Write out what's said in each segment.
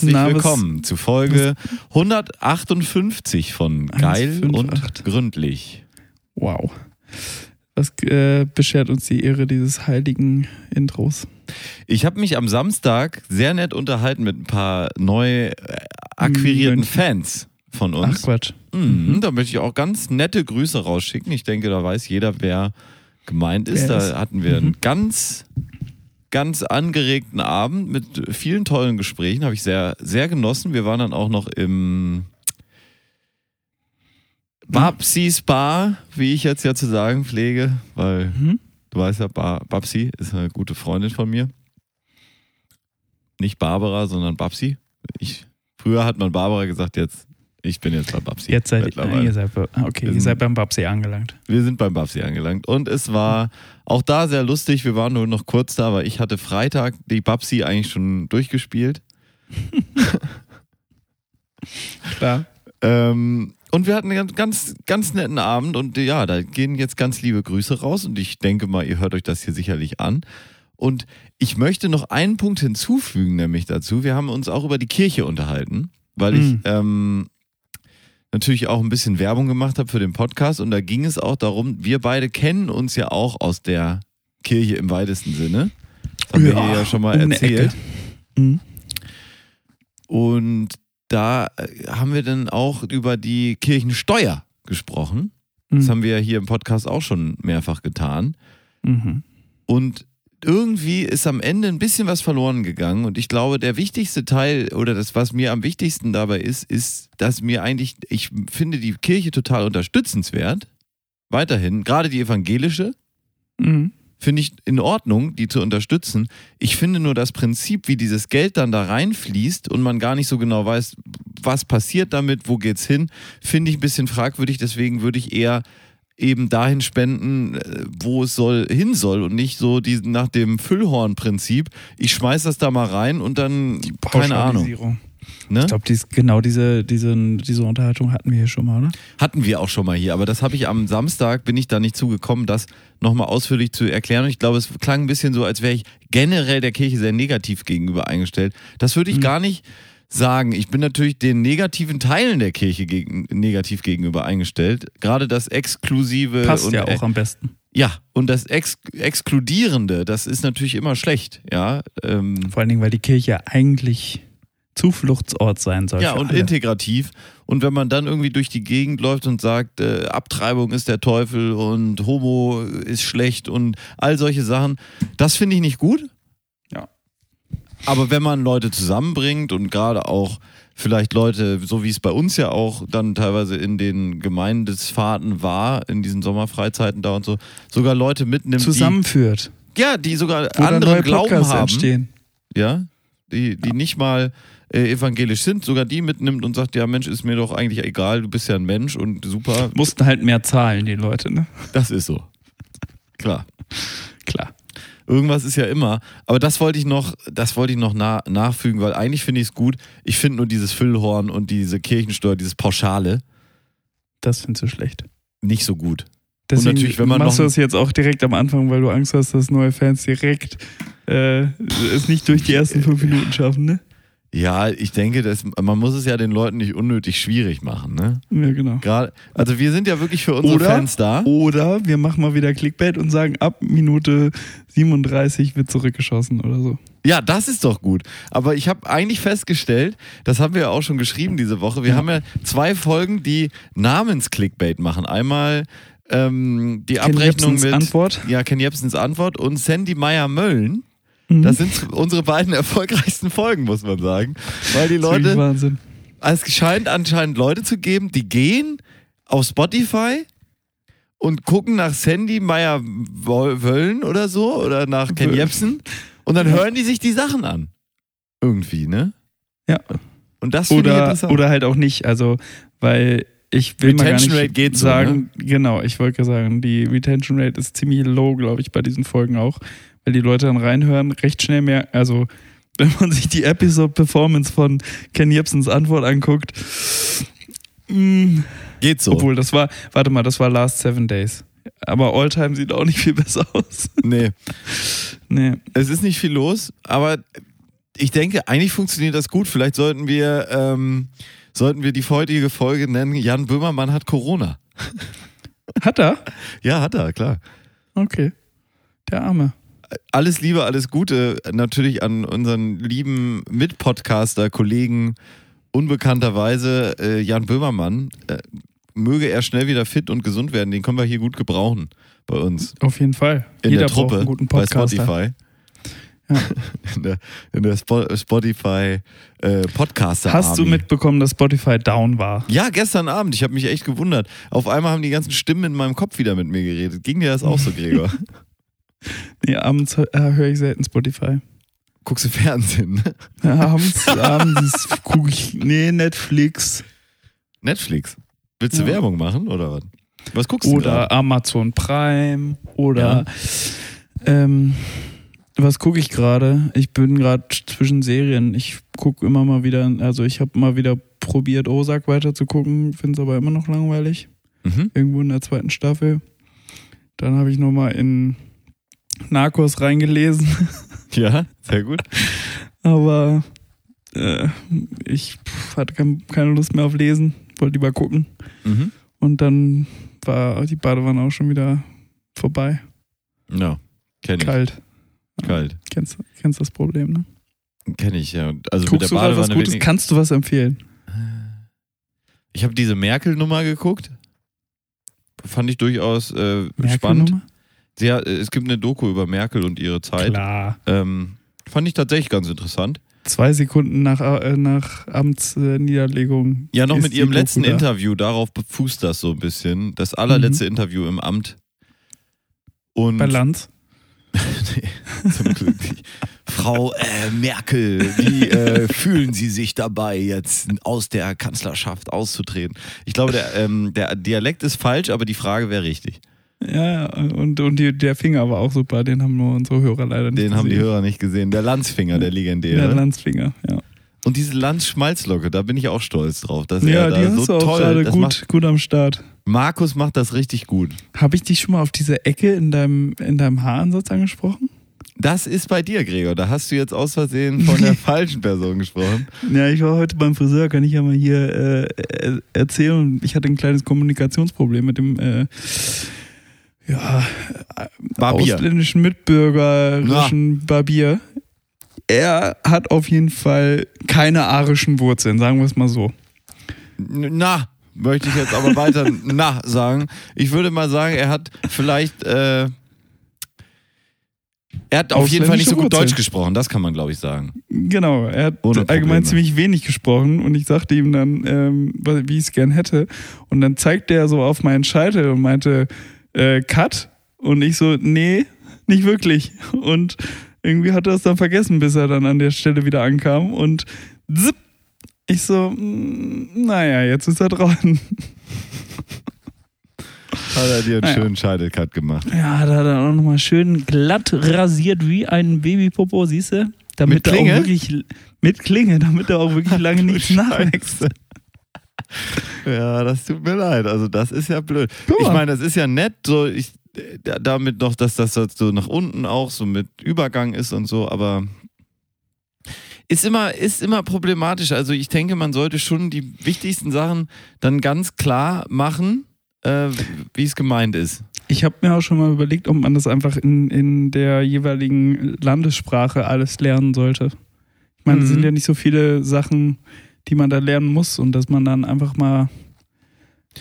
herzlich Na, willkommen zu Folge 158 von Geil 158. und Gründlich. Wow. Was äh, beschert uns die Ehre dieses heiligen Intros? Ich habe mich am Samstag sehr nett unterhalten mit ein paar neu äh, akquirierten. Fans von uns. Ach Quatsch. Mhm, da möchte ich auch ganz nette Grüße rausschicken. Ich denke, da weiß jeder, wer gemeint ist. Wer da ist. hatten wir einen Mhm. ganz, ganz angeregten Abend mit vielen tollen Gesprächen. Habe ich sehr, sehr genossen. Wir waren dann auch noch im Babsis Bar, wie ich jetzt ja zu sagen pflege, weil Mhm. du weißt ja, Bar, Babsi ist eine gute Freundin von mir. Nicht Barbara, sondern Babsi. Ich, früher hat man Barbara gesagt, jetzt ich bin jetzt bei Babsi. Jetzt seid ihr, mittlerweile. ihr seid, bei- ah, okay, Wir ihr sind- seid beim Babsi angelangt. Wir sind beim Babsi angelangt. Und es war auch da sehr lustig. Wir waren nur noch kurz da, weil ich hatte Freitag die Babsi eigentlich schon durchgespielt. Klar. Ähm, und wir hatten einen ganz, ganz, ganz netten Abend. Und ja, da gehen jetzt ganz liebe Grüße raus. Und ich denke mal, ihr hört euch das hier sicherlich an. Und ich möchte noch einen Punkt hinzufügen, nämlich dazu. Wir haben uns auch über die Kirche unterhalten, weil ich Mhm. ähm, natürlich auch ein bisschen Werbung gemacht habe für den Podcast. Und da ging es auch darum, wir beide kennen uns ja auch aus der Kirche im weitesten Sinne. Das haben wir Ja, hier ja schon mal erzählt. Mhm. Und da äh, haben wir dann auch über die Kirchensteuer gesprochen. Das Mhm. haben wir ja hier im Podcast auch schon mehrfach getan. Mhm. Und irgendwie ist am Ende ein bisschen was verloren gegangen. Und ich glaube, der wichtigste Teil oder das, was mir am wichtigsten dabei ist, ist, dass mir eigentlich, ich finde die Kirche total unterstützenswert. Weiterhin, gerade die evangelische, Mhm. finde ich in Ordnung, die zu unterstützen. Ich finde nur das Prinzip, wie dieses Geld dann da reinfließt und man gar nicht so genau weiß, was passiert damit, wo geht's hin, finde ich ein bisschen fragwürdig. Deswegen würde ich eher eben dahin spenden, äh, wo es soll, hin soll und nicht so diesen, nach dem Füllhorn-Prinzip. Ich schmeiß das da mal rein und dann, keine Ahnung. Ne? Ich glaube, dies, genau diese, diese, diese Unterhaltung hatten wir hier schon mal, oder? Hatten wir auch schon mal hier, aber das habe ich am Samstag, bin ich da nicht zugekommen, das nochmal ausführlich zu erklären. Und ich glaube, es klang ein bisschen so, als wäre ich generell der Kirche sehr negativ gegenüber eingestellt. Das würde ich Mhm. gar nicht sagen. Ich bin natürlich den negativen Teilen der Kirche gegen, negativ gegenüber eingestellt. Gerade das Exklusive Passt und ja auch am besten. ja, und das Ex Exkludierende, das ist natürlich immer schlecht, ja. Ähm, Vor allen Dingen, weil die Kirche eigentlich Zufluchtsort sein soll. Ja, und alle. integrativ. Und wenn man dann irgendwie durch die Gegend läuft und sagt, äh, Abtreibung ist der Teufel und Homo ist schlecht und all solche Sachen, das finde ich nicht gut. Ja. Aber wenn man Leute zusammenbringt und gerade auch vielleicht Leute, so wie es bei uns ja auch dann teilweise in den Gemeindesfahrten war, in diesen Sommerfreizeiten da und so, sogar Leute mitnimmt, zusammenführt. die, ja, die sogar Wo neue Glauben Podcasts haben entstehen. ja, die, die nicht mal äh, evangelisch sind, sogar die mitnimmt und sagt, ja Mensch, ist mir doch eigentlich egal, du bist ja ein Mensch und super, Mussten halt mehr zahlen, die Leute, ne? das ist so. Klar. Irgendwas ist ja immer, aber das wollte ich noch, das wollte ich noch na, nachfügen, weil eigentlich finde ich es gut. Ich finde nur dieses Füllhorn und diese Kirchensteuer, dieses Pauschale Das findest du schlecht. nicht so gut. Deswegen natürlich, wenn man machst du das jetzt auch direkt am Anfang, weil du Angst hast, dass neue Fans direkt äh, es nicht durch die ersten fünf Minuten schaffen, ne? Ja, ich denke, dass, man muss es ja den Leuten nicht unnötig schwierig machen, ne? Ja, genau. Gerade, also wir sind ja wirklich für unsere Oder- Fans da. Oder wir machen mal wieder Clickbait und sagen, ab Minute 37 wird zurückgeschossen oder so. Ja, das ist doch gut. Aber ich habe eigentlich festgestellt, das haben wir ja auch schon geschrieben diese Woche, wir Ja. haben ja zwei Folgen, die Namens-Clickbait machen. Einmal ähm, die Ken Abrechnung Jebsens mit Antwort. Ja, Ken Jebsens Antwort und Sandy Meyer-Mölln. Mhm. Das sind unsere beiden erfolgreichsten Folgen, muss man sagen. Weil die Leute, Wahnsinn. es scheint anscheinend Leute zu geben, die gehen auf Spotify und gucken nach Sandy Meyer-Wöllen oder so oder nach Ken. Jebsen und dann hören die sich die Sachen an. Irgendwie, ne? Ja. Und das finde ich Oder, oder halt auch nicht. Also, weil ich will mal gar Retention nicht Rate geht so, ne? sagen, genau, ich wollte sagen, die Retention Rate ist ziemlich low, glaube ich, bei diesen Folgen auch, weil die Leute dann reinhören, recht schnell mehr, also wenn man sich die Episode Performance von Ken Jebsens Antwort anguckt, mh, geht so. obwohl das war, warte mal, das war Last Seven Days. Aber Alltime sieht auch nicht viel besser aus. nee. Nee. Es ist nicht viel los, aber ich denke, eigentlich funktioniert das gut. Vielleicht sollten wir, ähm, sollten wir die heutige Folge nennen, Jan Böhmermann hat Corona. Hat er? Ja, hat er, klar. Okay. Der Arme. Alles Liebe, alles Gute natürlich an unseren lieben Mitpodcaster, Kollegen, unbekannterweise äh, Jan Böhmermann. Äh, möge er schnell wieder fit und gesund werden. Den können wir hier gut gebrauchen bei uns. Auf jeden Fall. In Jeder der Truppe bei. Spotify. Ja. In der, in der Spo Spotify äh, Podcaster. Hast du mitbekommen, dass Spotify down war? Ja, gestern Abend. Ich habe mich echt gewundert. Auf einmal haben die ganzen Stimmen in meinem Kopf wieder mit mir geredet. Ging dir das auch so, Gregor? Nee, abends äh, höre ich selten Spotify. Guckst du Fernsehen? ne? Ja, abends abends gucke ich. Nee, Netflix Netflix. Willst du Ja. Werbung machen oder was? Was guckst du oder? Amazon Prime oder ähm, was gucke ich gerade? Ich bin gerade zwischen Serien. Ich gucke immer mal wieder, also ich habe mal wieder probiert, Ozark weiter zu gucken, finde es aber immer noch langweilig. Mhm. Irgendwo in der zweiten Staffel. Dann habe ich nochmal in Narcos reingelesen, Ja, sehr gut. aber äh, ich pff, hatte kein, keine Lust mehr auf Lesen, wollte lieber gucken. Mhm. Und dann war die Badewanne auch schon wieder vorbei. Ja, kenne ich. Kalt. Kalt. Kennst, kennst das Problem, ne? Kenne ich, ja. Also Guckst mit du der was Badewanne. Gutes? wenig- Kannst du was empfehlen? Ich habe diese Merkel-Nummer geguckt. Fand ich durchaus äh, spannend. Hat, äh, es gibt eine Doku über Merkel und ihre Zeit. Klar. Ähm, fand ich tatsächlich ganz interessant. Zwei Sekunden nach, äh, nach Amtsniederlegung. Ja, noch mit ihrem letzten da. Interview, darauf fußt das so ein bisschen. Das allerletzte Mhm. Interview im Amt. Und Bei Lanz. nee, zum Glück nicht. Frau äh, Merkel, wie äh, fühlen Sie sich dabei, jetzt aus der Kanzlerschaft auszutreten? Ich glaube, der, ähm, der Dialekt ist falsch, aber die Frage wäre richtig. Ja, und, und die, der Finger war auch super, den haben nur unsere Hörer leider nicht Den haben die gesehen. Hörer nicht gesehen. Der Lanzfinger, der legendäre. Der Lanzfinger, ja. Und diese Lanz-Schmalzlocke, da bin ich auch stolz drauf. Dass Ja, er die da hast so du auch toll, gerade gut, Macht, gut am Start. Markus macht das richtig gut. Habe ich dich schon mal auf diese Ecke in deinem, in deinem Haaransatz angesprochen? Das ist bei dir, Gregor. Da hast du jetzt aus Versehen von der falschen Person gesprochen. Ja, ich war heute beim Friseur, kann ich ja mal hier äh, äh, erzählen. Ich hatte ein kleines Kommunikationsproblem mit dem äh, ja, äh, Barbier. ausländischen mitbürgerischen Barbier. Er hat auf jeden Fall keine arischen Wurzeln, sagen wir es mal so. Na, möchte ich jetzt aber weiter na sagen. Ich würde mal sagen, er hat vielleicht. Äh, er hat auf jeden Fall nicht so gut Ausländische Deutsch gesprochen, das kann man, glaube ich, sagen. Genau, er hat allgemein ziemlich wenig gesprochen und ich sagte ihm dann, ähm, wie ich es gern hätte. Und dann zeigte er so auf meinen Scheitel und meinte, äh, Cut. Und ich so, nee, nicht wirklich. Und irgendwie hat er es dann vergessen, bis er dann an der Stelle wieder ankam und zipp. Ich so, mm, naja, jetzt ist er dran. Hat er dir einen Naja. schönen Scheitelcut gemacht. Ja, da hat er auch nochmal schön glatt rasiert wie ein Babypopo, siehst du? Damit Mit er Klinge? auch wirklich mit Klinge, damit er auch wirklich lange nichts Scheiße. nachwächst. Ja, das tut mir leid. Also, das ist ja blöd. Ich meine, das ist ja nett, so ich, da- damit noch, dass das so nach unten auch so mit Übergang ist und so, aber ist immer, ist immer problematisch. Also ich denke, man sollte schon die wichtigsten Sachen dann ganz klar machen, äh, wie es gemeint ist. Ich habe mir auch schon mal überlegt, ob man das einfach in, in der jeweiligen Landessprache alles lernen sollte. Ich meine, es Mhm. sind ja nicht so viele Sachen, die man da lernen muss und dass man dann einfach mal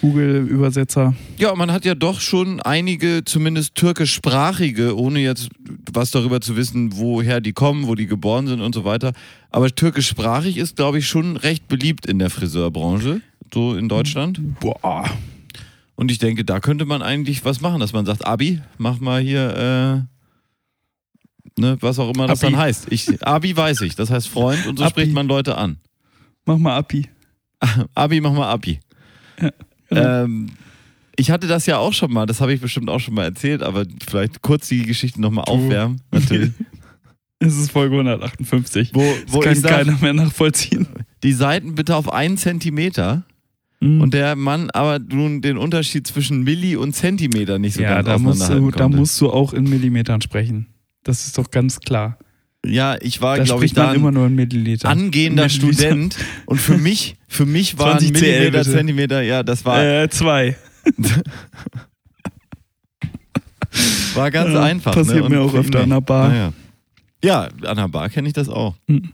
Google-Übersetzer. Ja, man hat ja doch schon einige, zumindest türkischsprachige, ohne jetzt was darüber zu wissen, woher die kommen, wo die geboren sind und so weiter. Aber türkischsprachig ist, glaube ich, schon recht beliebt in der Friseurbranche, so in Deutschland. Boah. Und ich denke, da könnte man eigentlich was machen, dass man sagt, Abi, mach mal hier, äh, ne, was auch immer das Abi. dann heißt. Ich, Abi weiß ich, das heißt Freund und so Abi. spricht man Leute an. Mach mal Api. Abi, mach mal Abi. genau. Ähm, ich hatte das ja auch schon mal, das habe ich bestimmt auch schon mal erzählt, aber vielleicht kurz die Geschichte nochmal aufwärmen. Natürlich. Es ist Folge 158. Wo, Das wo kann ich sag, keiner mehr nachvollziehen. die Seiten bitte auf einen Zentimeter Mhm. und der Mann aber nun den Unterschied zwischen Milli und Zentimeter nicht so ja, ganz da musst, du, auseinanderhalten da konnte. musst du auch in Millimetern sprechen. Das ist doch ganz klar. Ja, ich war, glaube ich, da immer ein nur in Milliliter. angehender Milliliter. Student und für mich, für mich waren 20 CL. Zentimeter, ja, das war, Äh, zwei. war ganz Ja, einfach. passiert ne? Mir auch öfter an der Bar. Naja. Ja, an der Bar kenne ich das auch. Mhm.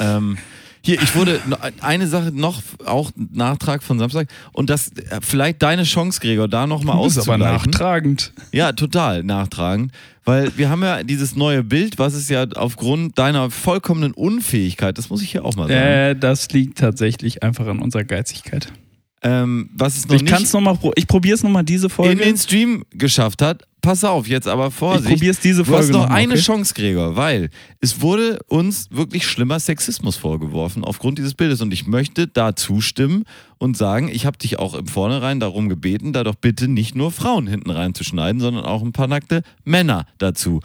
Ähm, hier, ich wurde eine Sache noch, auch Nachtrag von Samstag und das äh, vielleicht deine Chance, Gregor, da nochmal Du bist aber nachtragend. Ja, total nachtragend, weil wir haben ja dieses neue Bild, was es ja aufgrund deiner vollkommenen Unfähigkeit, das muss ich hier auch mal sagen, Äh, das liegt tatsächlich einfach an unserer Geizigkeit. Ähm, was es noch Ich kann es nicht nochmal, pro ich probiere es nochmal diese in Folge. den Stream geschafft hat. Pass auf, jetzt aber ich Vorsicht. probiere es diese Du hast Folge noch noch mal, eine okay? Chance, Gregor, weil es wurde uns wirklich schlimmer Sexismus vorgeworfen aufgrund dieses Bildes. Und ich möchte da zustimmen und sagen, ich habe dich auch im Vornherein darum gebeten, da doch bitte nicht nur Frauen hinten reinzuschneiden, sondern auch ein paar nackte Männer dazu.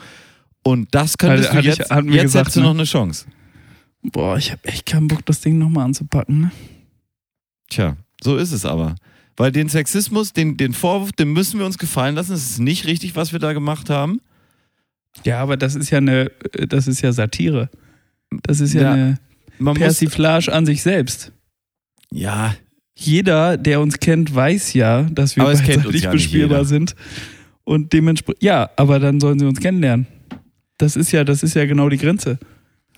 Und das könntest Hatte- du ich- jetzt, wir jetzt gesagt, hättest du ne? noch eine Chance. Boah, ich habe echt keinen Bock, das Ding nochmal anzupacken. Ne? Tja, so ist es aber. Weil den Sexismus, den, den Vorwurf, den müssen wir uns gefallen lassen. Es ist nicht richtig, was wir da gemacht haben. Ja, aber das ist ja eine, das ist ja Satire. Das ist ja, Ja, eine Man muss, Persiflage an sich selbst. ja, Jeder, der uns kennt, weiß ja, dass wir beidseitig ja nicht bespielbar jeder. sind. Und dementsprechend, ja, aber dann sollen sie uns kennenlernen. Das ist ja, das ist ja genau die Grenze.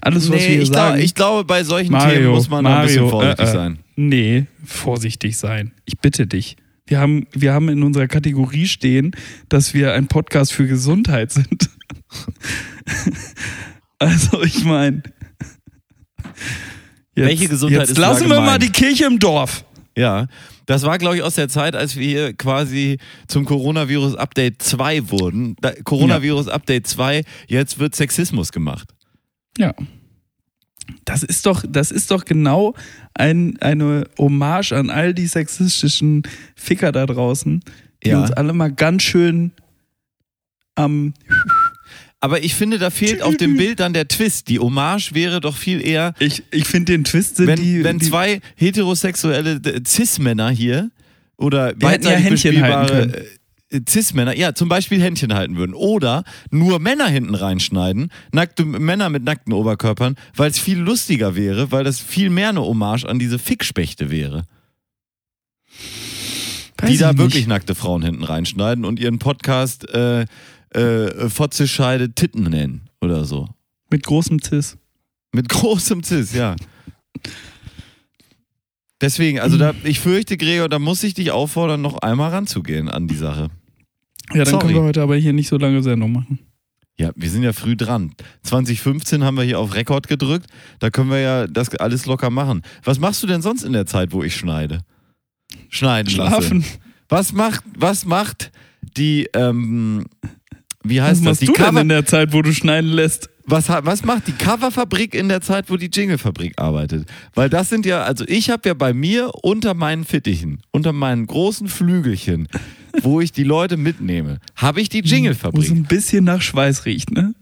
Alles, was wir nee, hier ich, sagen. glaub, ich glaube, bei solchen Mario, Themen muss man noch ein bisschen Mario, vorsichtig äh, äh. sein. Nee, vorsichtig sein. Ich bitte dich. Wir haben, wir haben in unserer Kategorie stehen, dass wir ein Podcast für Gesundheit sind. also, ich meine. Welche Gesundheit jetzt lassen wir mal die Kirche im Dorf. Ja, das war, glaube ich, aus der Zeit, als wir quasi zum Coronavirus Update 2 wurden. Da, Coronavirus Update 2, jetzt wird Sexismus gemacht. Ja. Das ist doch, das ist doch genau ein, eine Hommage an all die sexistischen Ficker da draußen, die Ja. uns alle mal ganz schön am Aber ich finde, da fehlt auf dem Bild dann der Twist. Die Hommage wäre doch viel eher, Ich, ich finde den Twist sind wenn, die. wenn die, zwei heterosexuelle äh, Cis-Männer hier oder ja beidseitig Händchen halten bespielbare Cis-Männer, ja, zum Beispiel Händchen halten würden. Oder nur Männer hinten reinschneiden, nackte Männer mit nackten Oberkörpern, weil es viel lustiger wäre, weil das viel mehr eine Hommage an diese Fickspechte wäre. weiß die da nicht. wirklich nackte Frauen hinten reinschneiden und ihren Podcast äh, äh, Fotzescheide Titten nennen oder so. Mit großem Cis. Mit großem Cis, ja. Deswegen, also da, ich fürchte, Gregor, da muss ich dich auffordern, noch einmal ranzugehen an die Sache. Ja, dann Sorry. können wir heute aber hier nicht so lange Sendung machen. Ja, wir sind ja früh dran. 2015 haben wir hier auf Rekord gedrückt. Da können wir ja das alles locker machen. Was machst du denn sonst in der Zeit, wo ich schneide? Schneiden. Schlafen. Lasse. Was macht, was macht die, ähm, wie Was heißt das? machst Die du denn Cover, in der Zeit, wo du schneiden lässt? Was, was macht die Coverfabrik in der Zeit, wo die Jinglefabrik arbeitet? Weil das sind ja, also ich habe ja bei mir unter meinen Fittichen, unter meinen großen Flügelchen, wo ich die Leute mitnehme, habe ich die Wo es Jinglefabrik. ein bisschen nach Schweiß riecht, ne?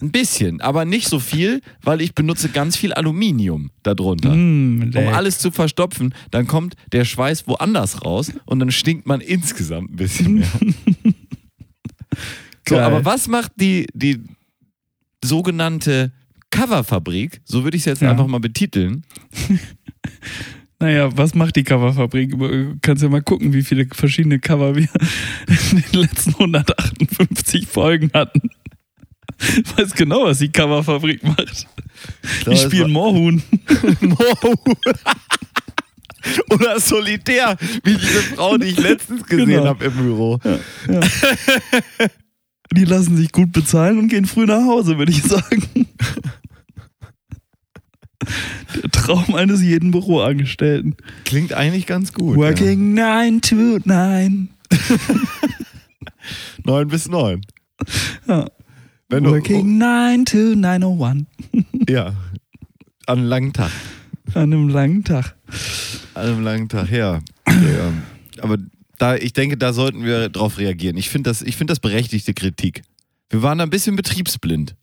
Ein bisschen, aber nicht so viel, weil ich benutze ganz viel Aluminium darunter. Mm, Um alles zu verstopfen, dann kommt der Schweiß woanders raus und dann stinkt man insgesamt ein bisschen mehr. so, aber was macht die, die sogenannte Coverfabrik, so würde ich es jetzt Ja. einfach mal betiteln, Naja, was macht die Coverfabrik? Du kannst ja mal gucken, wie viele verschiedene Cover wir in den letzten 158 Folgen hatten. Ich weiß genau, was die Coverfabrik macht. Die spielen Moorhuhn. Oder Solitär, wie diese Frau, die ich letztens gesehen Genau. habe im Büro. Die lassen sich gut bezahlen und gehen früh nach Hause, würde ich sagen. Der Traum eines jeden Büroangestellten. Klingt eigentlich ganz gut. Working nine to nine. Ja. 9 bis 9. Ja. Wenn Working nine to 901. ja, an einem langen Tag. An einem langen Tag. An einem langen Tag, ja. ja. Aber da, ich denke, da sollten wir drauf reagieren. Ich finde das, ich finde das berechtigte Kritik. Wir waren da ein bisschen betriebsblind.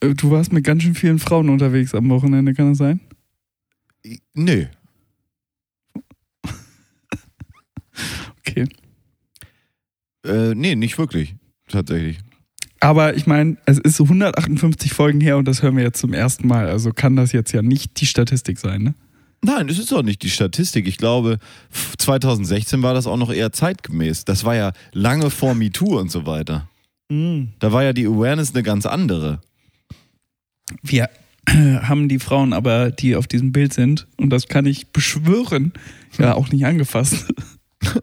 Äh, Du warst mit ganz schön vielen Frauen unterwegs am Wochenende, kann das sein? Nö. Okay. Äh, nee, nicht wirklich. tatsächlich. Aber ich meine, es ist 158 Folgen her und das hören wir jetzt zum ersten Mal. Also kann das jetzt ja nicht die Statistik sein, ne? Nein, das ist auch nicht die Statistik. Ich glaube, 2016 war das auch noch eher zeitgemäß. Das war ja lange vor MeToo und so weiter. Da war ja die Awareness eine ganz andere. Wir haben die Frauen aber, die auf diesem Bild sind, und das kann ich beschwören, ja auch nicht angefasst.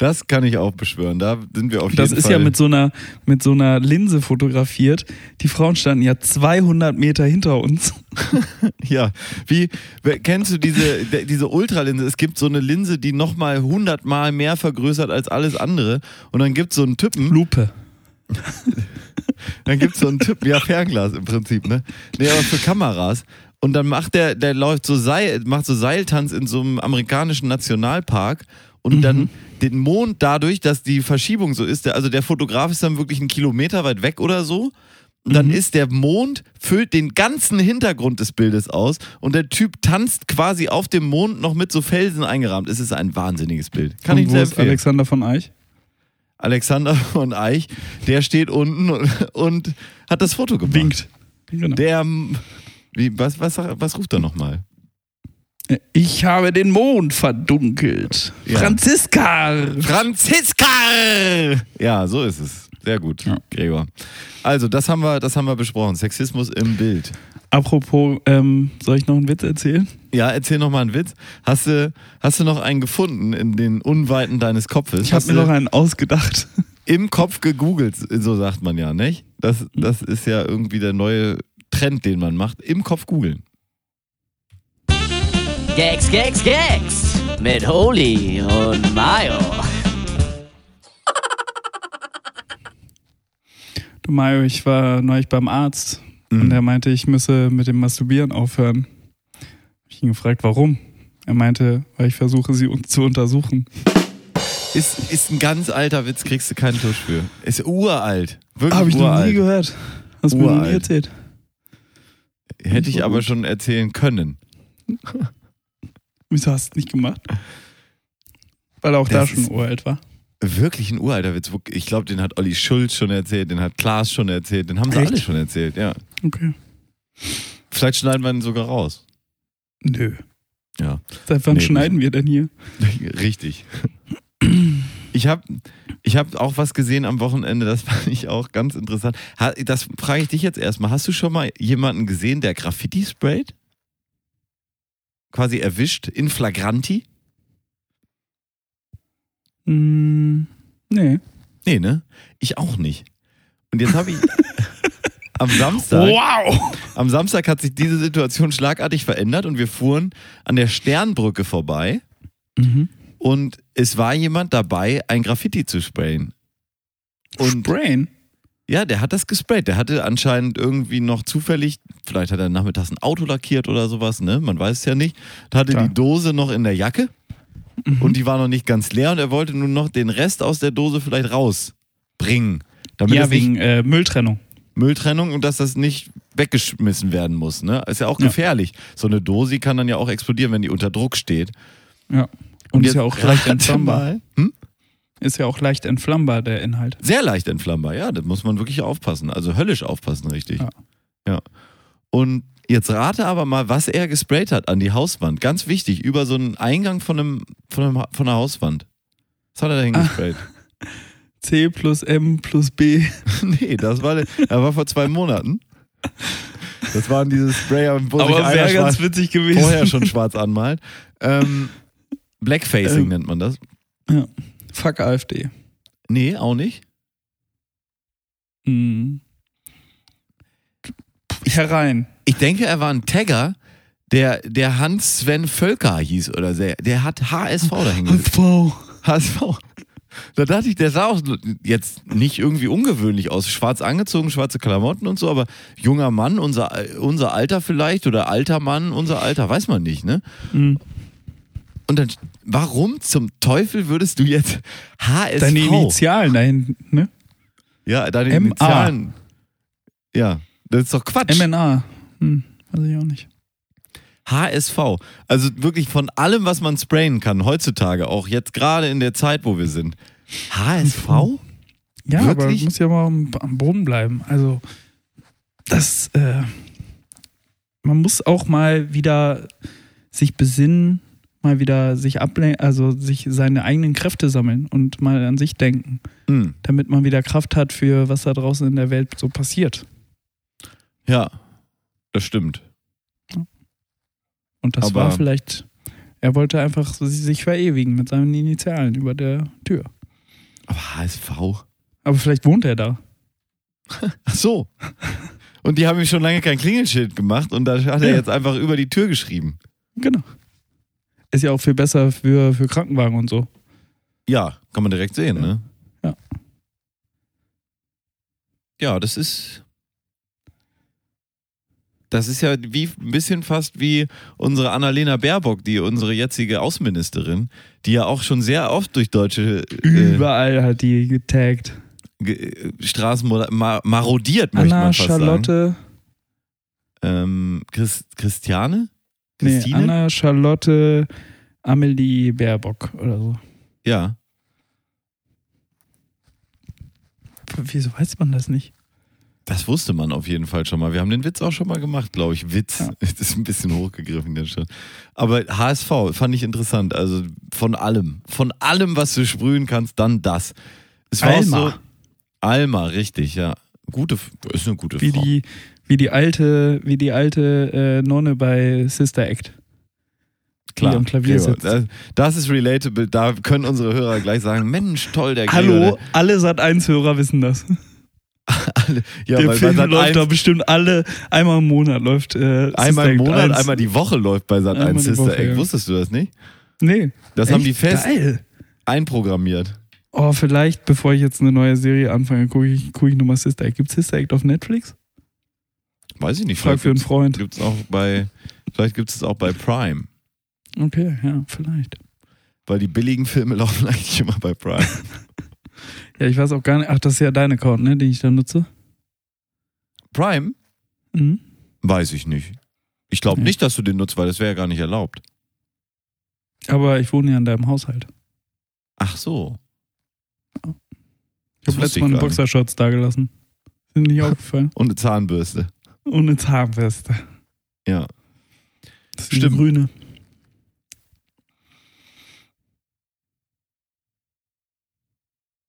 Das kann ich auch beschwören. Da sind wir auf jeden Das ist Fall. ja mit so einer mit so einer Linse fotografiert. Die Frauen standen ja 200 Meter hinter uns. Ja, wie kennst du diese diese Ultralinse? Es gibt so eine Linse, die noch mal 100 Mal mehr vergrößert als alles andere und dann gibt es so einen Typen, Lupe. dann gibt es so einen Typen, ja Fernglas im Prinzip, ne? Nee, aber für Kameras und dann macht der der läuft so Seil macht so Seiltanz in so einem amerikanischen Nationalpark und dann den Mond dadurch, dass die Verschiebung so ist, der, also der Fotograf ist dann wirklich einen Kilometer weit weg oder so. Und dann ist der Mond, füllt den ganzen Hintergrund des Bildes aus und der Typ tanzt quasi auf dem Mond noch mit so Felsen eingerahmt. Es ist ein wahnsinniges Bild. Kann und ich wo sehr ist empfehlen. Alexander von Eich? Alexander von Eich, der steht unten und, und hat das Foto gemacht. Winkt. Genau. Der, wie, was, was, was ruft er nochmal? Ich habe den Mond verdunkelt. Ja. Franziska! Franziska! Ja, so ist es. Sehr gut, Ja. Gregor. Also, das haben wir, das haben wir besprochen. Sexismus im Bild. Apropos, ähm, soll ich noch einen Witz erzählen? Ja, erzähl noch mal einen Witz. Hast du, hast du noch einen gefunden in den Unweiten deines Kopfes? Ich habe mir noch einen ausgedacht. im Kopf gegoogelt, so sagt man ja, nicht? Das, das ist ja irgendwie der neue Trend, den man macht. Im Kopf googeln. Gags, Gags, Gags mit Holy und Mayo. Du Mario, ich war neulich beim Arzt und Mhm. er meinte, ich müsse mit dem Masturbieren aufhören. Ich ihn gefragt, warum? Er meinte, weil ich versuche, sie zu untersuchen. Ist, ist ein ganz alter Witz, kriegst du keinen Tusch für. Ist uralt. Wirklich Habe ich noch uralt. nie gehört. Hast du mir noch nie erzählt. Hätte ich aber schon erzählen können. Wieso hast du es nicht gemacht? Weil er auch da Das schon ist- uralt war. Wirklich ein uralter Witz. Ich glaube, den hat Olli Schulz schon erzählt, den hat Klaas schon erzählt, den haben sie Echt? alle schon erzählt, ja. Okay. Vielleicht schneiden wir ihn sogar raus. Nö. Ja. Seit wann Nee, schneiden wir denn hier? Richtig. Ich habe ich hab auch was gesehen am Wochenende, das fand ich auch ganz interessant. Das frage ich dich jetzt erstmal. Hast du schon mal jemanden gesehen, der Graffiti sprayt? Quasi erwischt in Flagranti? Hm, nee. Nee, ne? Ich auch nicht. Und jetzt habe ich am Samstag. Wow! Am Samstag hat sich diese Situation schlagartig verändert und wir fuhren an der Sternbrücke vorbei Mhm. und es war jemand dabei, ein Graffiti zu sprayen. Und Sprain? Ja, der hat das gesprayt. Der hatte anscheinend irgendwie noch zufällig, vielleicht hat er nachmittags ein Auto lackiert oder sowas, ne? Man weiß es ja nicht. Da hatte Klar. die Dose noch in der Jacke Mhm. und die war noch nicht ganz leer und er wollte nur noch den Rest aus der Dose vielleicht rausbringen. Damit Ja, wegen äh, Mülltrennung. Mülltrennung und dass das nicht weggeschmissen werden muss. Ne? Ist ja auch Ja. gefährlich. So eine Dose kann dann ja auch explodieren, wenn die unter Druck steht. Ja. Und, ist jetzt ja auch leicht entflammbar. mal. Hm? Ist ja auch leicht entflammbar, der Inhalt. Sehr leicht entflammbar, ja, da muss man wirklich aufpassen. Also höllisch aufpassen, richtig. Ja. Ja. Und jetzt rate aber mal, was er gesprayt hat an die Hauswand. Ganz wichtig, über so einen Eingang von, einem, von, einem, von einer Hauswand. Was hat er da Ah. hingesprayt? C plus M plus B. nee, das war, das war vor zwei Monaten. Das waren diese Sprayer, wo sich Aber einer wäre ganz witzig gewesen. vorher schon schwarz anmalt. Ähm, Blackfacing Ähm. nennt man das. Fuck AfD. Nee, auch nicht. Hm. Herein. Ich denke, er war ein Tagger, der, der Hans-Sven Völker hieß oder sehr. Der hat HSV dahingesetzt. HSV. HSV. Da dachte ich, der sah auch jetzt nicht irgendwie ungewöhnlich aus. Schwarz angezogen, schwarze Klamotten und so, aber junger Mann, unser, unser Alter vielleicht oder alter Mann, unser Alter, weiß man nicht, ne? Hm. Und dann, warum zum Teufel würdest du jetzt HSV? Deine Initialen da hinten, ne? Ja, deine MA. Initialen. Ja, das ist doch Quatsch. MNA. Hm, weiß ich auch nicht. HSV. Also wirklich von allem, was man sprayen kann, heutzutage, auch jetzt gerade in der Zeit, wo wir sind. HSV? Ja, aber Wirklich? du musst ja mal am, am Boden bleiben. Also, das, äh, man muss auch mal wieder sich besinnen, mal wieder sich ablenken, also sich seine eigenen Kräfte sammeln und mal an sich denken, Hm. damit man wieder Kraft hat für was da draußen in der Welt so passiert. Ja, das stimmt. Und das Aber- war vielleicht, er wollte einfach sich verewigen mit seinen Initialen über der Tür. Aber HSV. Aber vielleicht wohnt er da. Ach so. Und die haben ihm schon lange kein Klingelschild gemacht und da hat er Ja. jetzt einfach über die Tür geschrieben. Genau. Ist ja auch viel besser für, für Krankenwagen und so. Ja, kann man direkt sehen, ne? Ja. Ja, das ist. Das ist ja wie ein bisschen fast wie unsere Annalena Baerbock, die unsere jetzige Außenministerin, die ja auch schon sehr oft durch deutsche äh, Überall hat die getaggt. ge- Straßen moda- ma marodiert, möchte Anna man fast sagen. Charlotte. Ähm, Chris, Christiane? Nee, Christine? Anna Charlotte Amelie Baerbock oder so. Ja. Wieso weiß man das nicht? Das wusste man auf jeden Fall schon mal. Wir haben den Witz auch schon mal gemacht, glaube ich. Witz. Ja. Das ist ein bisschen hochgegriffen jetzt schon. Aber HSV fand ich interessant. Also von allem. Von allem, was du sprühen kannst, dann das. Es war Alma. auch so. Alma, richtig, ja. Gute, ist eine gute Wie Frau. die, wie die alte, wie die alte äh, Nonne bei Sister Act. Klar, die am Klavier Gregor, sitzt. Das, das ist relatable. Da können unsere Hörer gleich sagen: Mensch, toll, der Gregor. Hallo, alle Sat1-Hörer wissen das. Alle, ja, der Film läuft 1 da bestimmt alle, einmal im Monat läuft äh, einmal im Monat, 1. einmal die Woche läuft bei Sat Einmal 1 die Sister Woche, Act. ja. Wusstest du das nicht? Nee. Das haben Echt? die fest Geil. einprogrammiert. Oh, vielleicht, bevor ich jetzt eine neue Serie anfange, gucke ich, guck ich nochmal Sister Act. Gibt Sister Act auf Netflix? Weiß ich nicht. Frag für einen Freund. Gibt es auch bei, vielleicht gibt es auch bei Prime. Okay, ja, vielleicht. Weil die billigen Filme laufen eigentlich immer bei Prime. Ja, ich weiß auch gar nicht. Ach, das ist ja dein Account, ne, den ich da nutze. Prime? Mhm. Weiß ich nicht. Ich glaube Nee. nicht, dass du den nutzt, weil das wäre ja gar nicht erlaubt. Aber ich wohne ja in deinem Haushalt. Ach so. Ich habe letztes Mal eine gar nicht. Boxershorts da gelassen. Sind nicht aufgefallen. Und eine Zahnbürste. Und eine Zahnweste. Ja. Das ist die Stimmt. grüne.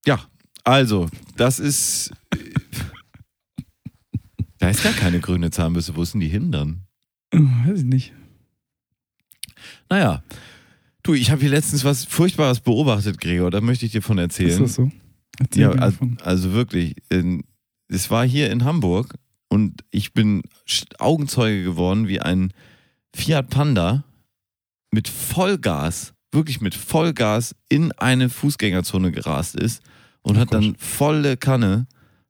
Ja, also, das ist. Da ist gar keine grüne Zahnbürste. Wo sind die hin dann? Oh, weiß ich nicht. Naja. Du, ich habe hier letztens was Furchtbares beobachtet, Gregor. Da möchte ich dir von Ist erzählen. das so? Erzähl Ja, also, also wirklich. in- Es war hier in Hamburg und ich bin Augenzeuge geworden, wie ein Fiat Panda mit Vollgas, wirklich mit Vollgas in eine Fußgängerzone gerast ist und Oh hat dann volle Kanne,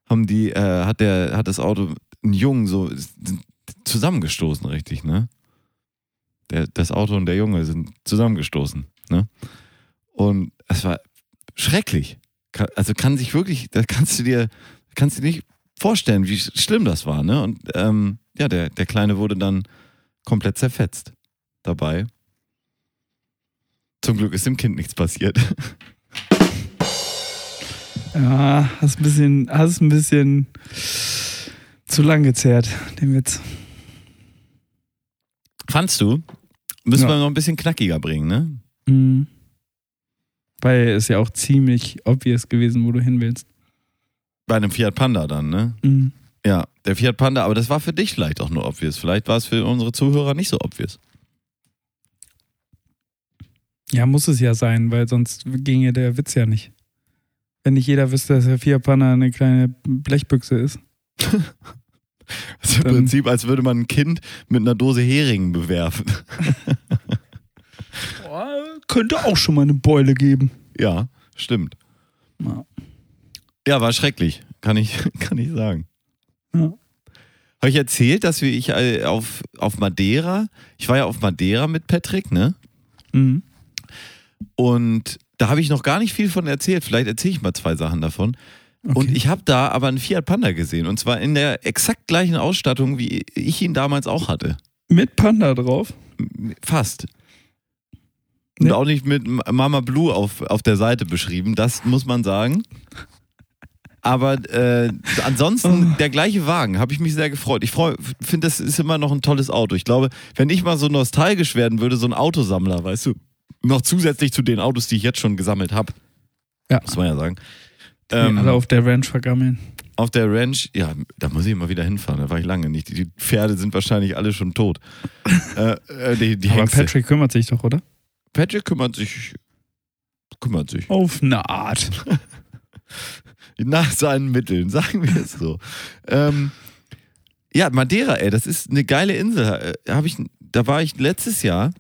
haben die, äh, hat der, hat das Auto einen Jungen so zusammengestoßen, richtig, ne? Der, das Auto und der Junge sind zusammengestoßen, ne? Und es war schrecklich. Also kann sich wirklich, da kannst du dir, kannst du dir nicht vorstellen, wie sch- schlimm das war, ne? Und ähm, ja, der, der Kleine wurde dann komplett zerfetzt dabei. Zum Glück ist dem Kind nichts passiert. Ja, hast ein bisschen, hast ein bisschen zu lang gezerrt, den Witz. Fandst du? Müssen Ja. wir noch ein bisschen knackiger bringen, ne? Mhm. Weil es ja auch ziemlich obvious gewesen, wo du hin willst. Bei einem Fiat Panda dann, ne? Mhm. Ja, der Fiat Panda, aber das war für dich vielleicht auch nur obvious. Vielleicht war es für unsere Zuhörer nicht so obvious. Ja, muss es ja sein, weil sonst ginge der Witz ja nicht. Wenn nicht jeder wüsste, dass der Fiat Panda eine kleine Blechbüchse ist. Das ist im Prinzip, als würde man ein Kind mit einer Dose Heringen bewerfen. könnte auch schon mal eine Beule geben. Ja, stimmt. Ja. Ja, war schrecklich, kann ich, kann ich sagen. Ja. Habe ich erzählt, dass wir ich äh, auf, auf Madeira, ich war ja auf Madeira mit Patrick, ne? Mhm. Und da habe ich noch gar nicht viel von erzählt. Vielleicht erzähle ich mal zwei Sachen davon. Okay. Und ich habe da aber einen Fiat Panda gesehen. Und zwar in der exakt gleichen Ausstattung, wie ich ihn damals auch hatte. Mit Panda drauf. Fast. Und Nee. auch nicht mit Mama Blue auf, auf der Seite beschrieben. Das muss man sagen. Aber äh, ansonsten der gleiche Wagen, habe ich mich sehr gefreut. Ich finde, das ist immer noch ein tolles Auto. Ich glaube, wenn ich mal so nostalgisch werden würde, so ein Autosammler, weißt du, noch zusätzlich zu den Autos, die ich jetzt schon gesammelt habe, Ja. muss man ja sagen. Ähm, alle auf der Ranch vergammeln. auf der Ranch, ja, da muss ich immer wieder hinfahren, da war ich lange nicht. Die Pferde sind wahrscheinlich alle schon tot. äh, äh, die die Aber Hengste. Patrick kümmert sich doch, oder? Patrick kümmert sich, kümmert sich. Auf eine Art. Nach seinen Mitteln, sagen wir es so. ähm, ja, Madeira, ey, das ist eine geile Insel. Äh, Hab ich, da war ich letztes Jahr,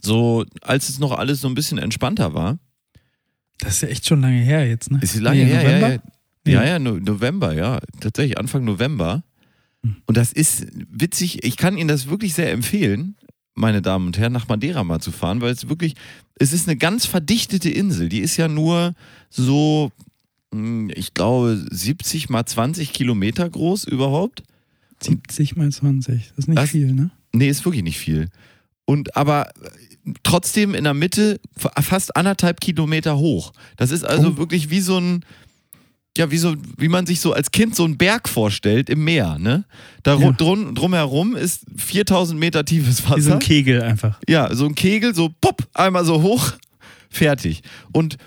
so als es noch alles so ein bisschen entspannter war. Das ist ja echt schon lange her jetzt, ne? Ist lange Nee, her, ja, November? ja. Ja, ja, no, November, ja. Tatsächlich, Anfang November. Hm. Und das ist witzig. Ich kann Ihnen das wirklich sehr empfehlen, meine Damen und Herren, nach Madeira mal zu fahren, weil es wirklich, es ist eine ganz verdichtete Insel. Die ist ja nur so, ich glaube, 70 mal 20 Kilometer groß überhaupt. 70 mal 20. Das ist nicht Was? viel, ne? Nee, ist wirklich nicht viel. Und aber äh, trotzdem in der Mitte fa- fast anderthalb Kilometer hoch. Das ist also Oh. wirklich wie so ein, ja, wie so, wie man sich so als Kind so einen Berg vorstellt im Meer, ne? Da Ja. drum, drumherum ist 4000 Meter tiefes Wasser. Wie so ein Kegel einfach. Ja, so ein Kegel, so pop, einmal so hoch, fertig. Und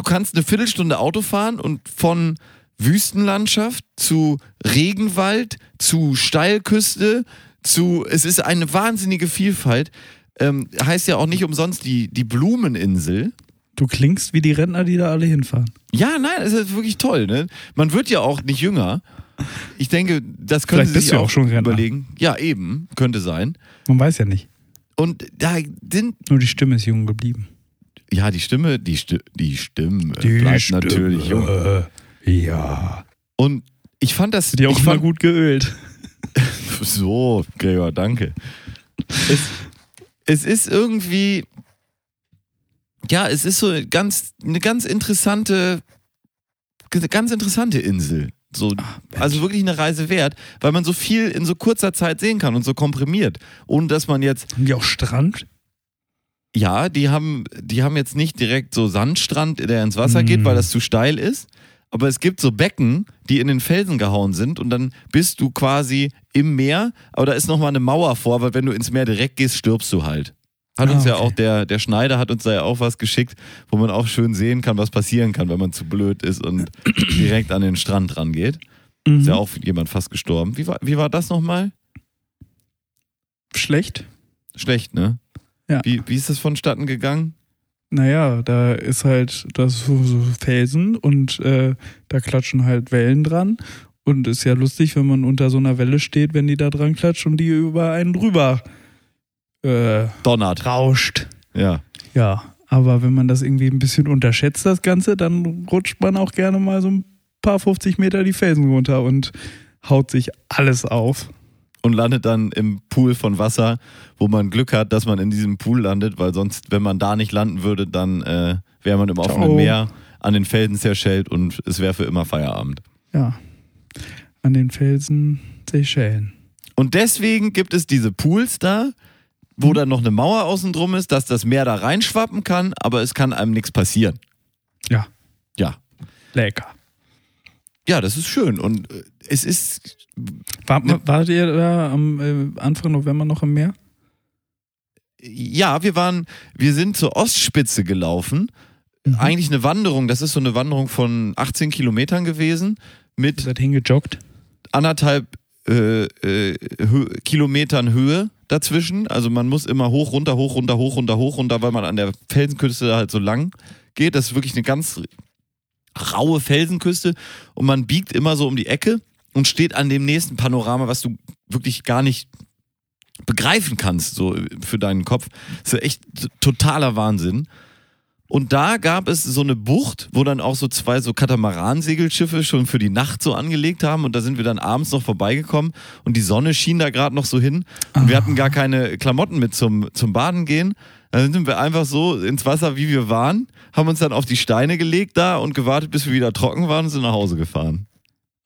du kannst eine Viertelstunde Auto fahren und von Wüstenlandschaft zu Regenwald, zu Steilküste, zu, es ist eine wahnsinnige Vielfalt. Ähm, heißt ja auch nicht umsonst die, die Blumeninsel. Du klingst wie die Rentner, die da alle hinfahren. Ja, nein, es ist wirklich toll. Ne? Man wird ja auch nicht jünger. Ich denke, das können Vielleicht bist sich du auch, auch schon Rentner. überlegen. Ja, eben, könnte sein. Man weiß ja nicht. Und da sind Nur die Stimme ist jung geblieben. Ja, die Stimme, die, Sti die Stimme bleibt natürlich jung. Ja. Und ich fand das. Die auch ich fand, gut geölt. So, Gregor, danke. Es, es ist irgendwie. Ja, es ist so ganz, eine ganz interessante, ganz interessante Insel. So, also wirklich eine Reise wert, weil man so viel in so kurzer Zeit sehen kann und so komprimiert. Ohne dass man jetzt Haben die auch Strand? Ja, die haben, die haben jetzt nicht direkt so Sandstrand, der ins Wasser geht, weil das zu steil ist. Aber es gibt so Becken, die in den Felsen gehauen sind und dann bist du quasi im Meer, aber da ist nochmal eine Mauer vor, weil wenn du ins Meer direkt gehst, stirbst du halt. Hat Ah, uns ja okay. auch der, der Schneider hat uns da ja auch was geschickt, wo man auch schön sehen kann, was passieren kann, wenn man zu blöd ist und direkt an den Strand rangeht. Mhm. Ist ja auch jemand fast gestorben. Wie war, wie war das nochmal? Schlecht? Schlecht, ne? Ja. Wie, wie ist das vonstatten gegangen? Naja, da ist halt das so, so Felsen und äh, da klatschen halt Wellen dran. Und ist ja lustig, wenn man unter so einer Welle steht, wenn die da dran klatscht und die über einen drüber äh, Donnert. rauscht. Ja. Ja, aber wenn man das irgendwie ein bisschen unterschätzt, das Ganze, dann rutscht man auch gerne mal so ein paar 50 Meter die Felsen runter und haut sich alles auf. Und landet dann im Pool von Wasser, wo man Glück hat, dass man in diesem Pool landet, weil sonst, wenn man da nicht landen würde, dann äh, wäre man im offenen Ciao. Meer an den Felsen zerschellt und es wäre für immer Feierabend. Ja, an den Felsen Seychellen. Und deswegen gibt es diese Pools da, wo dann noch eine Mauer außen drum ist, dass das Meer da reinschwappen kann, aber es kann einem nichts passieren. Ja, Ja. lecker. Ja, das ist schön und äh, es ist War, wart ihr da am äh, Anfang November noch im Meer? ja, wir waren, wir sind zur Ostspitze gelaufen. Mhm. Eigentlich eine Wanderung, das ist so eine Wanderung von 18 Kilometern gewesen mit seid hingejoggt? anderthalb äh, äh, Hö Kilometern Höhe dazwischen. Also man muss immer hoch, runter, hoch, runter, hoch, runter, hoch, runter, weil man an der Felsenküste halt so lang geht. Das ist wirklich eine ganz raue Felsenküste und man biegt immer so um die Ecke und steht an dem nächsten Panorama, was du wirklich gar nicht begreifen kannst, so für deinen Kopf. Das ist echt totaler Wahnsinn. Und da gab es so eine Bucht, wo dann auch so zwei so Katamaransegelschiffe schon für die Nacht so angelegt haben. Und da sind wir dann abends noch vorbeigekommen und die Sonne schien da gerade noch so hin. Und wir hatten gar keine Klamotten mit zum, zum Baden gehen. Dann sind wir einfach so ins Wasser, wie wir waren, haben uns dann auf die Steine gelegt da und gewartet, bis wir wieder trocken waren und sind nach Hause gefahren.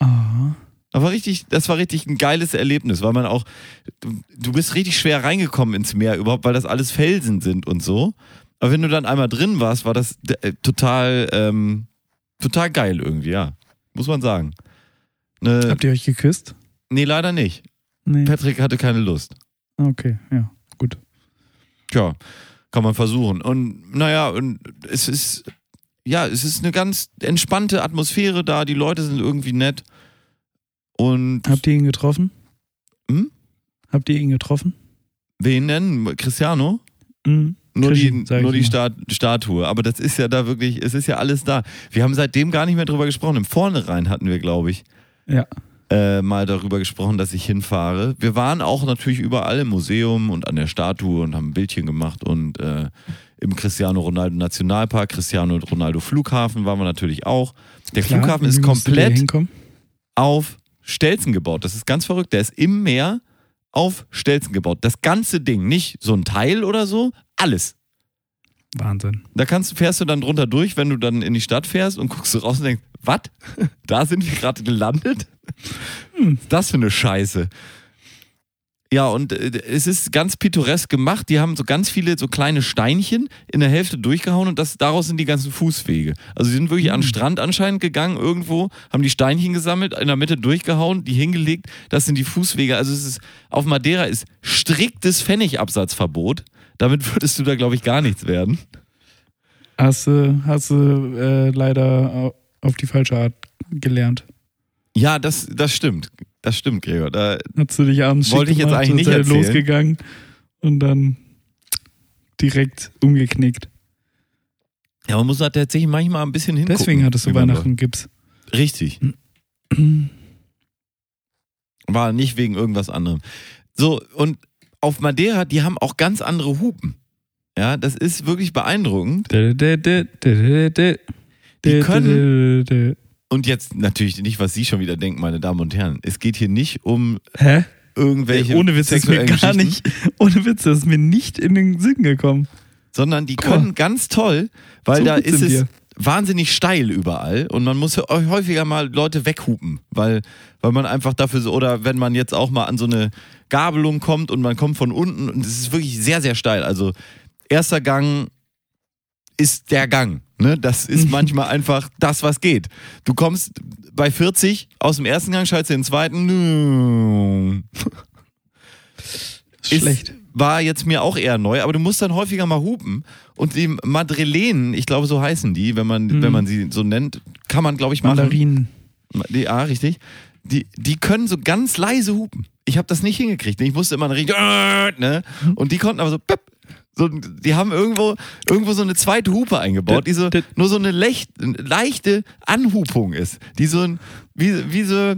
Ah. Das war richtig, das war richtig ein geiles Erlebnis, weil man auch, du, du bist richtig schwer reingekommen ins Meer überhaupt, weil das alles Felsen sind und so. Aber wenn du dann einmal drin warst, war das äh, total, ähm, total geil irgendwie, ja. muss man sagen. Ne, Habt ihr euch geküsst? nee, leider nicht. Nee. Patrick hatte keine Lust. Okay, ja, gut. Tja, kann man versuchen. Und naja, und es ist, ja, es ist eine ganz entspannte Atmosphäre da. Die Leute sind irgendwie nett. Und Habt ihr ihn getroffen? Hm? Habt ihr ihn getroffen? wen denn? Cristiano? Mhm. Nur Krischi, die, nur die. Stat Statue. Aber das ist ja da wirklich, es ist ja alles da. Wir haben seitdem gar nicht mehr drüber gesprochen. Im Vornherein hatten wir, glaube ich, Ja. äh, mal darüber gesprochen, dass ich hinfahre. Wir waren auch natürlich überall im Museum und an der Statue und haben ein Bildchen gemacht und äh, im Cristiano Ronaldo Nationalpark, Cristiano Ronaldo Flughafen waren wir natürlich auch. Der Klar, Flughafen ist komplett auf Stelzen gebaut. Das ist ganz verrückt. Der ist im Meer auf Stelzen gebaut. Das ganze Ding, nicht so ein Teil oder so, alles. Wahnsinn. Da kannst, fährst du dann drunter durch, wenn du dann in die Stadt fährst und guckst du raus und denkst, was? Da sind wir gerade gelandet? Hm. Was ist das für eine Scheiße? Ja, und äh, es ist ganz pittoresk gemacht. Die haben so ganz viele so kleine Steinchen in der Hälfte durchgehauen und das, daraus sind die ganzen Fußwege. Also sie sind wirklich an den Strand anscheinend gegangen irgendwo, haben die Steinchen gesammelt, in der Mitte durchgehauen, die hingelegt. Das sind die Fußwege. Also es ist, auf Madeira ist striktes Pfennigabsatzverbot. Damit würdest du da, glaube ich, gar nichts werden. Hast du, hast du äh, leider au- auf die falsche Art gelernt. Ja, das, das stimmt. Das stimmt, Gregor. Da, Hast du dich abends Wollte ich jetzt gemacht, eigentlich nicht erzählen. losgegangen und dann direkt umgeknickt. ja, man muss da tatsächlich manchmal ein bisschen hingucken. Deswegen hattest du Weihnachten Gips. Richtig. War nicht wegen irgendwas anderem. So, und auf Madeira, die haben auch ganz andere Hupen. Ja, das ist wirklich beeindruckend. Die können- Und jetzt natürlich nicht, was Sie schon wieder denken, meine Damen und Herren. Es geht hier nicht um Hä? irgendwelche Ohne Witz ist mir gar nicht. Ohne Witz, das ist mir nicht in den Sinn gekommen. sondern die können ganz toll, weil So da ist es wir. wahnsinnig steil überall und man muss hä- häufiger mal Leute weghupen, weil, weil man einfach dafür so, oder wenn man jetzt auch mal an so eine Gabelung kommt und man kommt von unten und es ist wirklich sehr, sehr steil. Also erster Gang ist der Gang. Ne? Das ist manchmal einfach das, was geht. Du kommst bei 40 aus dem ersten Gang, schaltest in den zweiten. Ist- Schlecht. War jetzt mir auch eher neu, aber du musst dann häufiger mal hupen. Und die Madrilenen, ich glaube, so heißen die, wenn man, Mhm. wenn man sie so nennt, kann man, glaube ich, machen. Mandarinen. Die, ja, richtig. Die, die können so ganz leise hupen. Ich habe das nicht hingekriegt. Ich musste immer richtig, ne? Und die konnten aber so, pip, so, die haben irgendwo, irgendwo so eine zweite Hupe eingebaut, die so, nur so eine lech, leichte Anhupung ist. Die so ein, wie, wie so,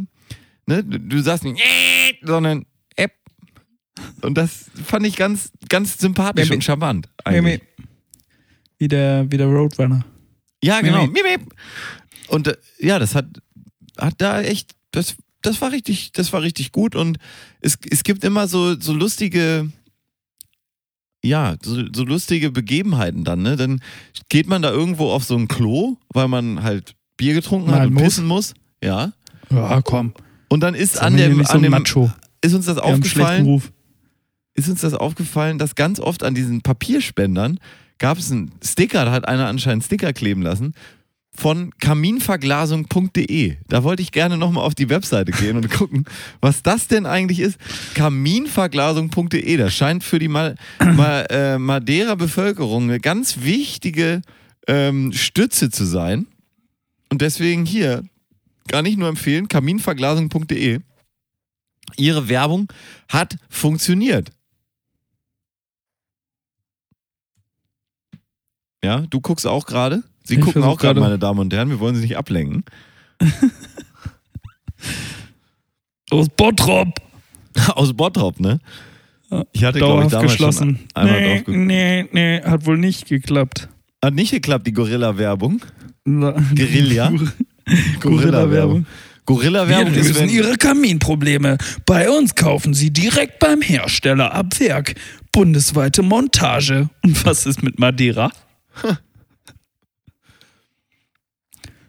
ne? Du, sagst nicht, sondern, äpp. Und das fand ich ganz, ganz sympathisch und charmant. Eigentlich. Wie der, wie der Roadrunner. Ja, genau. Und äh, ja, das hat, hat da echt, das, das war richtig, das war richtig gut. Und es, es gibt immer so, so lustige, ja, so, so lustige Begebenheiten dann, ne? Dann geht man da irgendwo auf so ein Klo, weil man halt Bier getrunken hat Mal und muss. pissen muss. Ja. Ja, komm. Und dann ist an dem, so an dem Macho. ist uns das Wir aufgefallen, Ruf. ist uns das aufgefallen, dass ganz oft an diesen Papierspendern gab es einen Sticker, da hat einer anscheinend Sticker kleben lassen, von kaminverglasung.de. Da wollte ich gerne nochmal auf die Webseite gehen und gucken, was das denn eigentlich ist. Kaminverglasung.de, das scheint für die Ma Ma äh, Madeira-Bevölkerung eine ganz wichtige ähm, Stütze zu sein. Und deswegen hier kann ich nur empfehlen, kaminverglasung.de. Ihre Werbung hat funktioniert. Ja, du guckst auch gerade. Sie Ich gucken auch gerade, meine Damen und Herren. Wir wollen Sie nicht ablenken. Aus Bottrop. Aus Bottrop, ne? Ich hatte, glaube ich, damals geschlossen. schon einmal nee, drauf nee, nee, hat wohl nicht geklappt. Hat nicht geklappt, die Gorilla-Werbung. Guerilla. Gorilla-Werbung. Gorilla-Werbung Wir ist, lösen wenn, Ihre Kaminprobleme. Bei uns kaufen Sie direkt beim Hersteller ab Werk. Bundesweite Montage. Und was ist mit Madeira?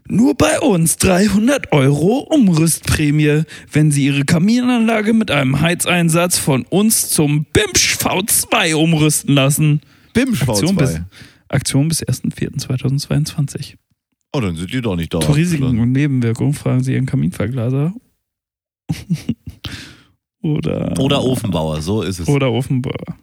Nur bei uns 300 Euro Umrüstprämie, wenn Sie Ihre Kaminanlage mit einem Heizeinsatz von uns zum BIMSCH V2 umrüsten lassen. BIMSCH Aktion bis, V2. Aktion bis 1.4.2022. Oh, dann sind die doch nicht da. Zu Risiken und Nebenwirkungen fragen Sie Ihren Kaminverglaser. oder, Oder Ofenbauer, so ist es. Oder Ofenbauer.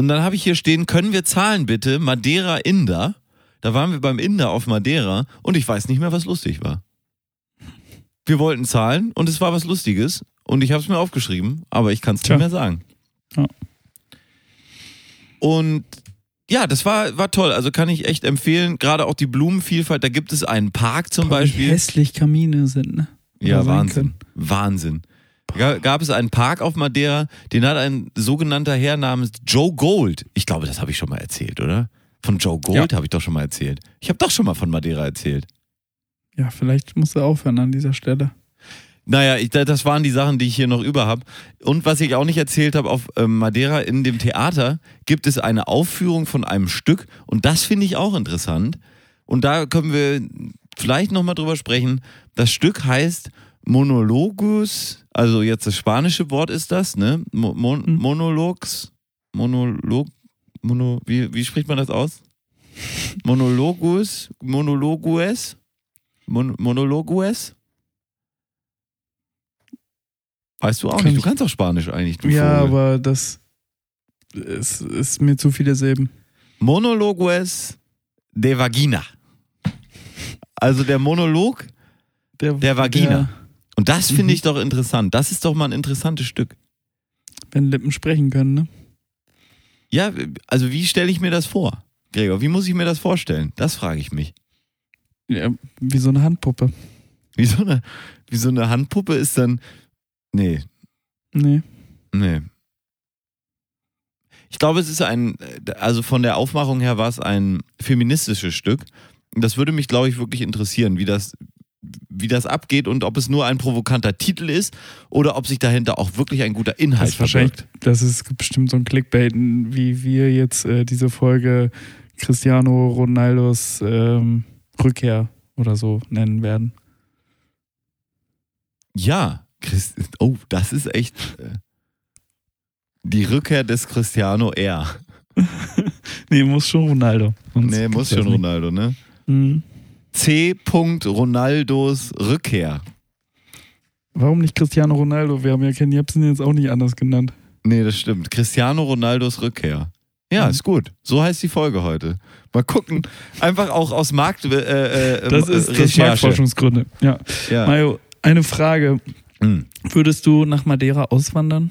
Und dann habe ich hier stehen, können wir zahlen bitte? Madeira Inder. Da waren wir beim Inder auf Madeira und ich weiß nicht mehr, was lustig war. Wir wollten zahlen und es war was Lustiges und ich habe es mir aufgeschrieben, aber ich kann es nicht mehr sagen. Ja. Und ja, das war, war toll. Also kann ich echt empfehlen. Gerade auch die Blumenvielfalt. Da gibt es einen Park zum Boah, Wie Beispiel. hässlich Kamine sind, ne? Ja, Oder Wahnsinn. können. Wahnsinn. Ga- Gab es einen Park auf Madeira, den hat ein sogenannter Herr namens Joe Gold. Ich glaube, das habe ich schon mal erzählt, oder? Von Joe Gold habe ich doch schon mal erzählt. Ich habe doch schon mal von Madeira erzählt. Ja, vielleicht musst du aufhören an dieser Stelle. Naja, ich, da- das waren die Sachen, die ich hier noch über habe. Und was ich auch nicht erzählt habe, auf ähm, Madeira in dem Theater gibt es eine Aufführung von einem Stück und das finde ich auch interessant. Und da können wir vielleicht nochmal drüber sprechen. Das Stück heißt Monologus, also jetzt das spanische Wort ist das, ne? Mo Mon Hm. Monologs, Monolog, Mono, wie, wie spricht man das aus? Monologus, Monologues, Mon Monologues? Weißt du auch Kann nicht. Du kannst auch Spanisch eigentlich. Du Ja, Vogel. aber das ist, ist mir zu viele Silben. Monologues de Vagina. Also der Monolog Der Vagina. Und das finde Mhm. ich doch interessant. Das ist doch mal ein interessantes Stück. wenn Lippen sprechen können, ne? Ja, also wie stelle ich mir das vor? Gregor, wie muss ich mir das vorstellen? Das frage ich mich. Ja, wie so eine Handpuppe. Wie so eine, wie so eine Handpuppe ist dann. Nee, Nee. nee. Ich glaube, es ist ein, also von der Aufmachung her war es ein feministisches Stück. Und Das würde mich, glaube ich, wirklich interessieren, wie das, wie das abgeht und ob es nur ein provokanter Titel ist oder ob sich dahinter auch wirklich ein guter Das Inhalt ist wahrscheinlich, verbirgt. das ist bestimmt so ein Clickbait, wie wir jetzt äh, diese Folge Cristiano Ronaldos ähm, Rückkehr oder so nennen werden. Ja, Christ, oh, das ist echt äh, die Rückkehr des Cristiano R. Nee, muss schon Ronaldo. Sonst Nee, muss das schon. Ronaldo, ne? Mhm. C. Ronaldos Rückkehr. Warum nicht Cristiano Ronaldo? Wir haben ja Ken Jebsen jetzt auch nicht anders genannt. Nee, das stimmt. Cristiano Ronaldos Rückkehr. Ja, Mhm. ist gut. So heißt die Folge heute. Mal gucken. Einfach auch aus Markt. Äh, äh, Das ist das. Marktforschungsgründe. Ja. Ja. Mario, eine Frage. Mhm. Würdest du nach Madeira auswandern?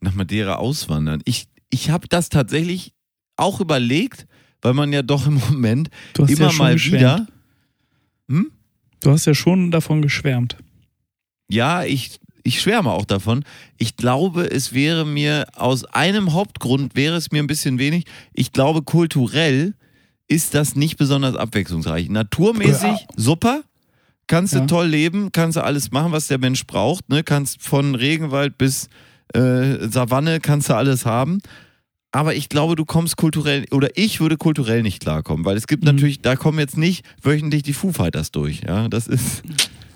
Nach Madeira auswandern. Ich, ich habe das tatsächlich auch überlegt, weil man ja doch im Moment immer ja mal geschwärmt. wieder. Hm? Du hast ja schon davon geschwärmt. Ja, ich, ich schwärme auch davon. Ich glaube, es wäre mir aus einem Hauptgrund wäre es mir ein bisschen wenig. Ich glaube, kulturell ist das nicht besonders abwechslungsreich. Naturmäßig Ja. super. Kannst du Ja. toll leben, kannst du alles machen, was der Mensch braucht. Ne? Kannst von Regenwald bis äh, Savanne kannst du alles haben. Aber ich glaube, du kommst kulturell, oder ich würde kulturell nicht klarkommen, weil es gibt Mhm. natürlich, da kommen jetzt nicht wöchentlich die Foo Fighters durch. Ja? Das ist,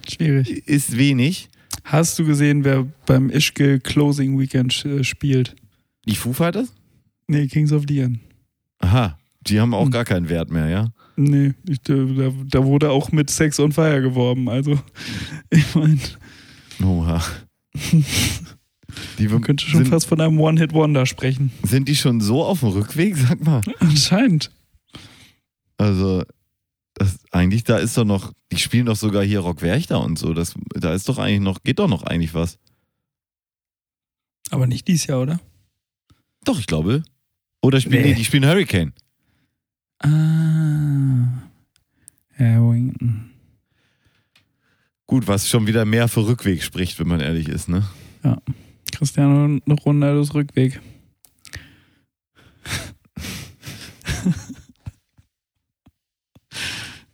Schwierig. ist wenig. Hast du gesehen, wer beim Ischke Closing Weekend äh, spielt? Die Foo Fighters? Nee, Kings of Leon. Aha, die haben auch Hm. gar keinen Wert mehr, ja? Nee, ich, da, da wurde auch mit Sex on Fire geworben. Also, ich meine, Oha. Die man könnte schon sind, fast von einem One-Hit-Wonder sprechen. sind die schon so auf dem Rückweg, sag mal? Anscheinend. Also, das, eigentlich, da ist doch noch, die spielen doch sogar hier Rock Werchter und so. Das, da ist doch eigentlich noch, geht doch noch eigentlich was. Aber nicht dies Jahr, oder? Doch, ich glaube. Oder spielen Nee. die, die spielen Hurricane. Ah. Harrington. Gut, was schon wieder mehr für Rückweg spricht, wenn man ehrlich ist, ne? Cristiano Ronaldos Rückweg.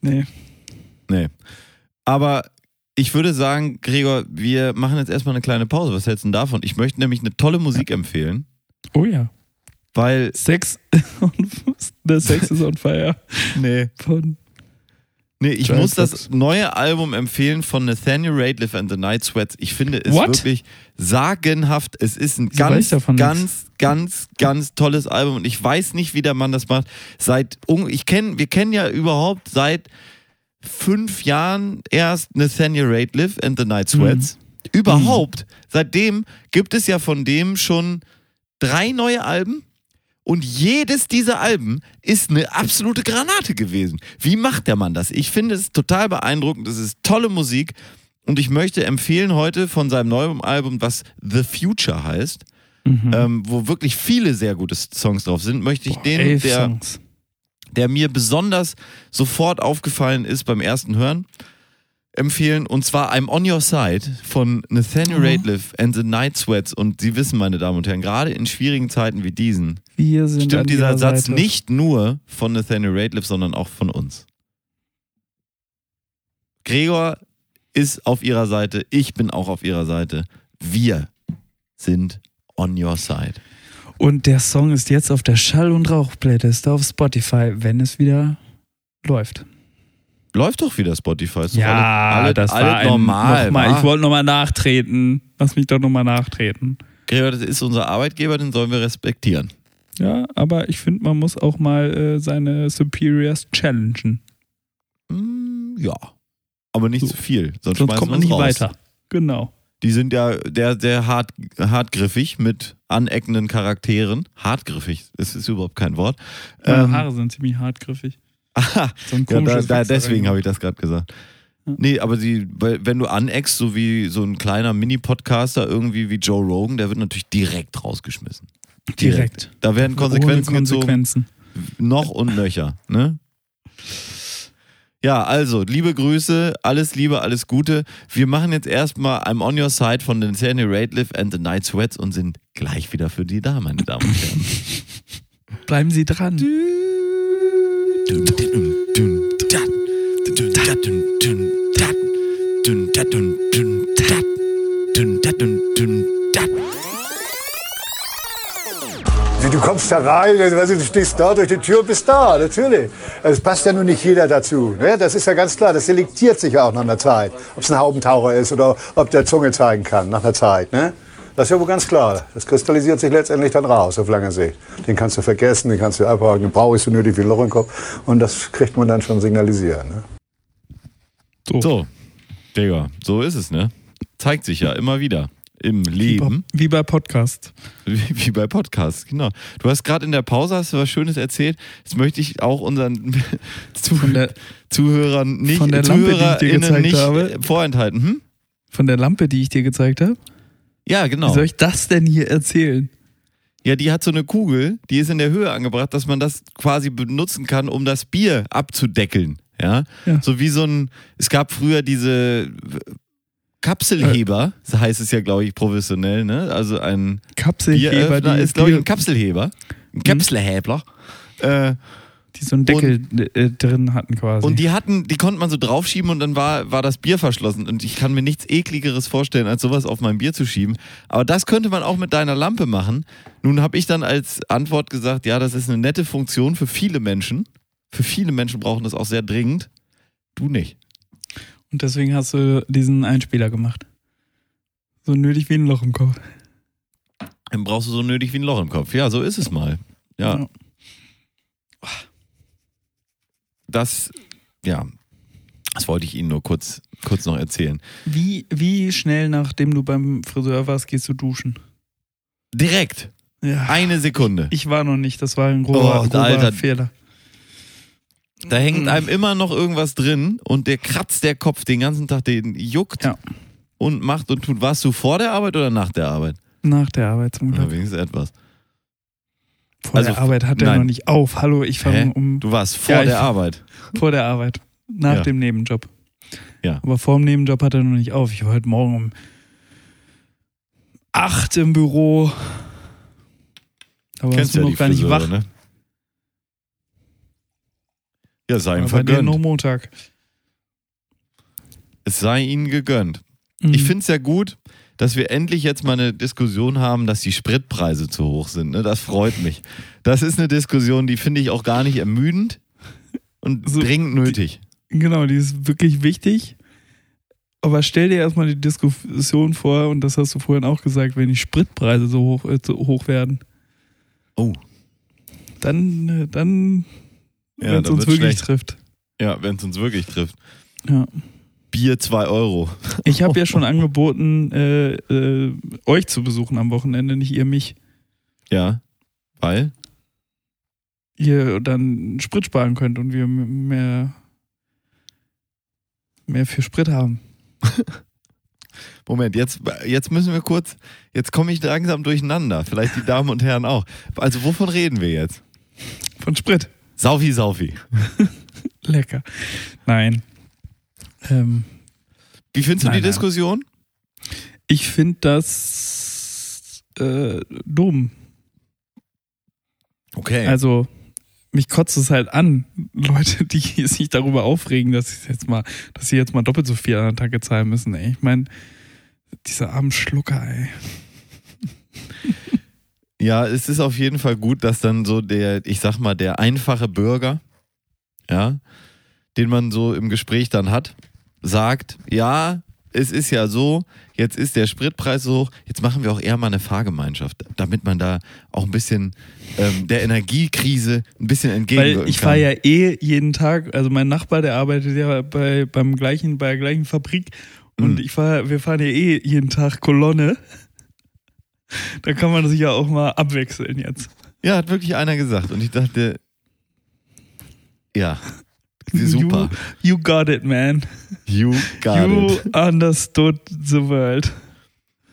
nee. Nee. Aber ich würde sagen, Gregor, wir machen jetzt erstmal eine kleine Pause. Was hältst du denn davon? Ich möchte nämlich eine tolle Musik empfehlen, Oh ja. weil. Sex. The Sex is on Fire. Nee. Von. Nee, ich Dry muss das Fox. neue Album empfehlen von Nathaniel Rateliff and the Night Sweats. Ich finde es What? wirklich sagenhaft. Es ist ein weiß ganz, ganz, ganz, ganz tolles Album und ich weiß nicht, wie der Mann das macht. Seit, ich kenn, wir kennen ja überhaupt seit fünf Jahren erst Nathaniel Rateliff and the Night Sweats. Überhaupt. Seitdem gibt es ja von dem schon drei neue Alben. Und jedes dieser Alben ist eine absolute Granate gewesen. Wie macht der Mann das? Ich finde es total beeindruckend. Es ist tolle Musik. Und ich möchte empfehlen heute von seinem neuen Album, was The Future heißt, Mhm. ähm, wo wirklich viele sehr gute Songs drauf sind, möchte ich Boah, den, der, der mir besonders sofort aufgefallen ist beim ersten Hören, empfehlen. Und zwar I'm On Your Side von Nathaniel Mhm. Rateliff and the Night Sweats. Und Sie wissen, meine Damen und Herren, gerade in schwierigen Zeiten wie diesen, stimmt dieser Satz Seite. nicht nur von Nathaniel Rateliff, sondern auch von uns. Gregor ist auf ihrer Seite, ich bin auch auf ihrer Seite. Wir sind on your side. Und der Song ist jetzt auf der Schall- und Rauch-Playlist auf Spotify, wenn es wieder läuft. Läuft doch wieder Spotify. Ist Ja, alle, alle, das alle war ein, normal. Nochmal, wa? ich wollte nochmal nachtreten. Lass mich doch nochmal nachtreten. Gregor, das ist unser Arbeitgeber, den sollen wir respektieren. Ja, aber ich finde, man muss auch mal äh, seine Superiors challengen. Hm, ja. Aber nicht So. zu viel, sonst, Sonst kommt man nicht raus. weiter. Genau. Die sind ja der, der hart, hartgriffig mit aneckenden Charakteren. Hartgriffig, das ist überhaupt kein Wort. Meine Ähm, Haare sind ziemlich hartgriffig. Aha, So ein ja, da, da, deswegen habe ich das gerade gesagt. Ja. Nee, aber sie, weil, wenn du aneckst, so wie so ein kleiner Mini-Podcaster, irgendwie wie Joe Rogan, der wird natürlich direkt rausgeschmissen. Direkt. Da werden Konsequenzen, Ohne gezogen. Konsequenzen. noch und nöcher. Ne? Ja, also, liebe Grüße, alles Liebe, alles Gute. Wir machen jetzt erstmal I'm on your side von Nathaniel Rateliff and the Night Sweats und sind gleich wieder für die da, meine Damen und Herren. Bleiben Sie dran. Du kommst da rein, also, du, stehst da durch die Tür und bist da, natürlich. Es passt ja nun nicht jeder dazu. Ne? Das ist ja ganz klar, das selektiert sich ja auch nach einer Zeit. Ob es ein Haubentaucher ist oder ob der Zunge zeigen kann nach einer Zeit. Ne? Das ist ja wohl ganz klar. Das kristallisiert sich letztendlich dann raus auf lange Sicht. Den kannst du vergessen, den kannst du abhaken, den brauchst du nötig wie ein Loch im Kopf. Und das kriegt man dann schon signalisiert. Ne? So. So, Digga, so ist es, ne? Zeigt sich ja immer wieder im Leben. Wie bei Podcast. Wie, wie bei Podcasts, genau. Du hast gerade in der Pause hast du was Schönes erzählt. Jetzt möchte ich auch unseren Zuh Von der, Zuhörern nicht, von der Lampe, die ich dir ZuhörerInnen gezeigt nicht habe. vorenthalten. Hm? von der Lampe, die ich dir gezeigt habe. Ja, genau. Wie soll ich das denn hier erzählen? Ja, die hat so eine Kugel, die ist in der Höhe angebracht, dass man das quasi benutzen kann, um das Bier abzudeckeln. Ja, Ja. so wie so ein, es gab früher diese Kapselheber, so heißt es ja, glaube ich, professionell, ne? Also ein Kapselheber, ist, glaube ich, ein Kapselheber. Ein Kapselhäbler. Äh, die so einen Deckel äh, drin hatten quasi. und die hatten, die konnte man so draufschieben und dann war, war das Bier verschlossen. Und ich kann mir nichts ekligeres vorstellen, als sowas auf mein Bier zu schieben. Aber das könnte man auch mit deiner Lampe machen. Nun habe ich dann als Antwort gesagt, ja, das ist eine nette Funktion für viele Menschen. Für viele Menschen brauchen das auch sehr dringend. Du nicht. Und deswegen hast du diesen Einspieler gemacht. So nötig wie ein Loch im Kopf. Dann brauchst du so nötig wie ein Loch im Kopf. Ja, so ist es mal. Ja. Ja. Das, ja, das wollte ich Ihnen nur kurz, kurz noch erzählen. Wie, wie schnell nachdem du beim Friseur warst, gehst du duschen? Direkt. Ja. Eine Sekunde. Ich war noch nicht, das war ein grober, Oh, grober Alter. Fehler. Da hängt einem immer noch irgendwas drin und der kratzt der Kopf den ganzen Tag, den juckt Ja. und macht und tut. Warst du vor der Arbeit oder nach der Arbeit? Nach der Arbeit zum Ja, Glück. wenigstens etwas. Vor also der Arbeit hat er noch nicht auf. Hallo, ich fange um Du warst vor Ja, der Arbeit. vor der Arbeit. Nach Ja. dem Nebenjob. Ja. Aber vor dem Nebenjob hat er noch nicht auf. Ich war heute Morgen um 8 im Büro. Warst Kennst du ja noch die gar nicht Friseure, wach. ne? Ja, sei ihm Aber dir nur vergönnt. Montag. Es sei ihnen gegönnt. Mhm. Ich finde es ja gut, dass wir endlich jetzt mal eine Diskussion haben, dass die Spritpreise zu hoch sind. Ne? Das freut mich. Das ist eine Diskussion, die finde ich auch gar nicht ermüdend und So, dringend nötig. Genau, die ist wirklich wichtig. Aber stell dir erstmal die Diskussion vor, und das hast du vorhin auch gesagt, wenn die Spritpreise so hoch, äh, so hoch werden, Oh. dann, äh, dann Ja, wenn es uns wirklich schlecht. trifft. Ja, wenn es uns wirklich trifft. Ja. Bier 2 Euro. Ich habe ja schon angeboten, äh, äh, euch zu besuchen am Wochenende, nicht ihr mich. Ja. Weil? Ihr dann Sprit sparen könnt und wir mehr, mehr für Sprit haben. Moment, jetzt, jetzt müssen wir kurz, jetzt komme ich langsam durcheinander. Vielleicht die Damen und Herren auch. Also wovon reden wir jetzt? Von Sprit. Saufi, Saufi. Lecker. Nein. Ähm, Wie findest du Nein, die nein. Diskussion? ich finde das äh, dumm. Okay. Also, mich kotzt es halt an. Leute, die sich darüber aufregen, dass sie jetzt mal, dass sie jetzt mal doppelt so viel an der Tanke zahlen müssen, ey. Ich meine, diese armen Schlucker, ey. Ja, es ist auf jeden Fall gut, dass dann so der, ich sag mal, der einfache Bürger, ja, den man so im Gespräch dann hat, sagt, ja, es ist ja so, jetzt ist der Spritpreis so hoch, jetzt machen wir auch eher mal eine Fahrgemeinschaft, damit man da auch ein bisschen ähm, der Energiekrise ein bisschen entgegenwirken Weil ich fahre ja eh jeden Tag, also mein Nachbar, der arbeitet ja bei, beim gleichen, bei der gleichen Fabrik und Mhm. ich fahr, wir fahren ja eh jeden Tag Kolonne. Da kann man sich ja auch mal abwechseln jetzt. Ja, hat wirklich einer gesagt und ich dachte, ja, super, You, you got it, man. you got you it. understood the world.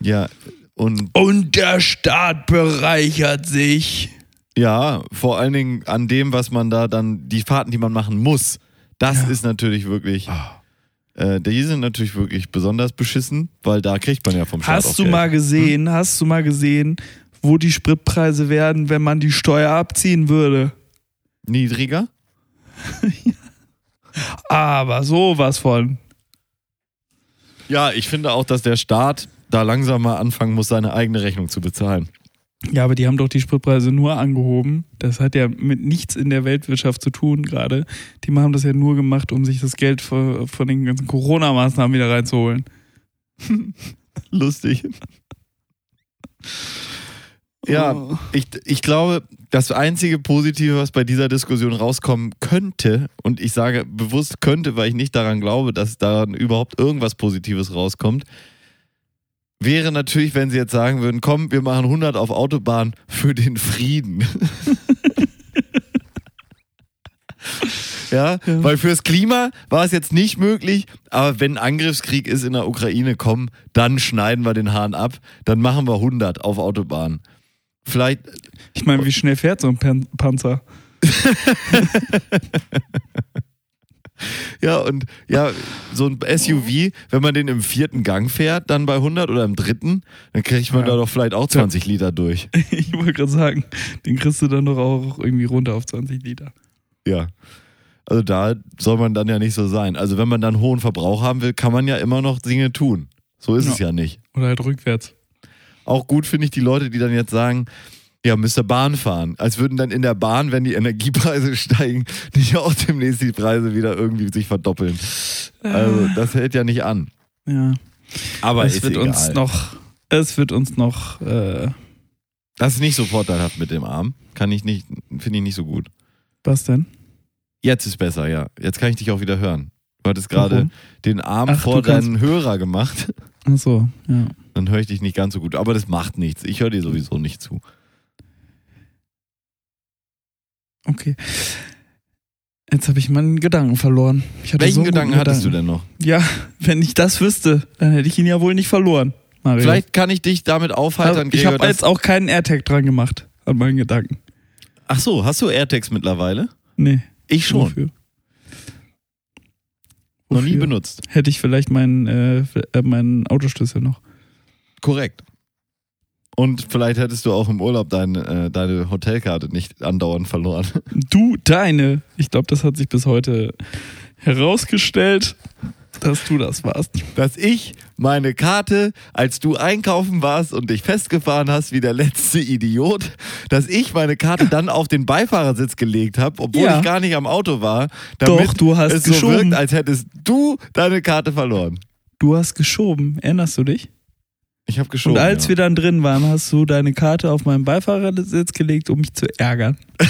Ja, und Und der Staat bereichert sich. Ja, vor allen Dingen an dem, was man da dann, die Fahrten, die man machen muss, das Ja. ist natürlich wirklich, äh, die sind natürlich wirklich besonders beschissen, weil da kriegt man ja vom Staat Hast du Geld. mal gesehen, hast du mal gesehen, wo die Spritpreise werden, wenn man die Steuer abziehen würde? Niedriger? Aber sowas von. Ja, ich finde auch, dass der Staat da langsam mal anfangen muss, seine eigene Rechnung zu bezahlen. Ja, aber die haben doch die Spritpreise nur angehoben. Das hat ja mit nichts in der Weltwirtschaft zu tun gerade. Die haben das ja nur gemacht, um sich das Geld von, von den ganzen Corona-Maßnahmen wieder reinzuholen. Lustig. Ja, Oh. ich, ich glaube, das einzige Positive, was bei dieser Diskussion rauskommen könnte, und ich sage bewusst könnte, weil ich nicht daran glaube, dass daran überhaupt irgendwas Positives rauskommt, wäre natürlich, wenn sie jetzt sagen würden, komm, wir machen 100 auf Autobahn für den Frieden. ja, weil fürs Klima war es jetzt nicht möglich, aber wenn Angriffskrieg ist in der Ukraine, komm, dann schneiden wir den Hahn ab, dann machen wir 100 auf Autobahn. Vielleicht, Ich meine, wie schnell fährt so ein Pan Panzer? ja, und ja, so ein SUV, wenn man den im vierten Gang fährt, dann bei 100 oder im dritten, dann kriegt man Ja. da doch vielleicht auch 20 Liter durch. Ich wollte gerade sagen, den kriegst du dann doch auch irgendwie runter auf 20 Liter. Ja. Also da soll man dann ja nicht so sein. Also wenn man dann hohen Verbrauch haben will, kann man ja immer noch Dinge tun. So ist Ja. es ja nicht. Oder halt rückwärts. Auch gut finde ich die Leute, die dann jetzt sagen, ja, müsst ihr Bahn fahren. Als würden dann in der Bahn, wenn die Energiepreise steigen, nicht auch demnächst die Preise wieder irgendwie sich verdoppeln. Also das hält ja nicht an. Ja. Aber es wird egal. uns noch, es wird uns noch, äh, Das ist nicht so vorteilhaft mit dem Arm. Kann ich nicht, finde ich nicht so gut. was denn? Jetzt ist besser, ja. Jetzt kann ich dich auch wieder hören. Du hattest gerade den Arm Ach, vor deinen Hörer gemacht. Ach so, ja. Dann höre ich dich nicht ganz so gut. Aber das macht nichts. Ich höre dir sowieso nicht zu. Okay. Jetzt habe ich meinen Gedanken verloren. Welchen so Gedanken hattest du denn noch? Ja, wenn ich das wüsste, dann hätte ich ihn ja wohl nicht verloren. Mario. Vielleicht kann ich dich damit aufheitern, ich habe jetzt auch keinen AirTag dran gemacht an meinen Gedanken. Ach so, hast du AirTags mittlerweile? Nee. Ich schon. Wofür? Noch nie benutzt. Hätte ich vielleicht meinen, äh, meinen Autoschlüssel noch. Korrekt. Und vielleicht hättest du auch im Urlaub dein, äh, deine Hotelkarte nicht andauernd verloren. Du, deine. Ich glaube, das hat sich bis heute herausgestellt, dass du das warst. Dass ich meine Karte, als du einkaufen warst und dich festgefahren hast wie der letzte Idiot, dass ich meine Karte dann auf den Beifahrersitz gelegt habe, obwohl Ja. ich gar nicht am Auto war, damit Doch, du hast es so geschoben. wirkt, als hättest du deine Karte verloren. Du hast geschoben, erinnerst du dich? Ich habe geschoben. Und als ja. wir dann drin waren, hast du deine Karte auf meinen Beifahrersitz gelegt, um mich zu ärgern.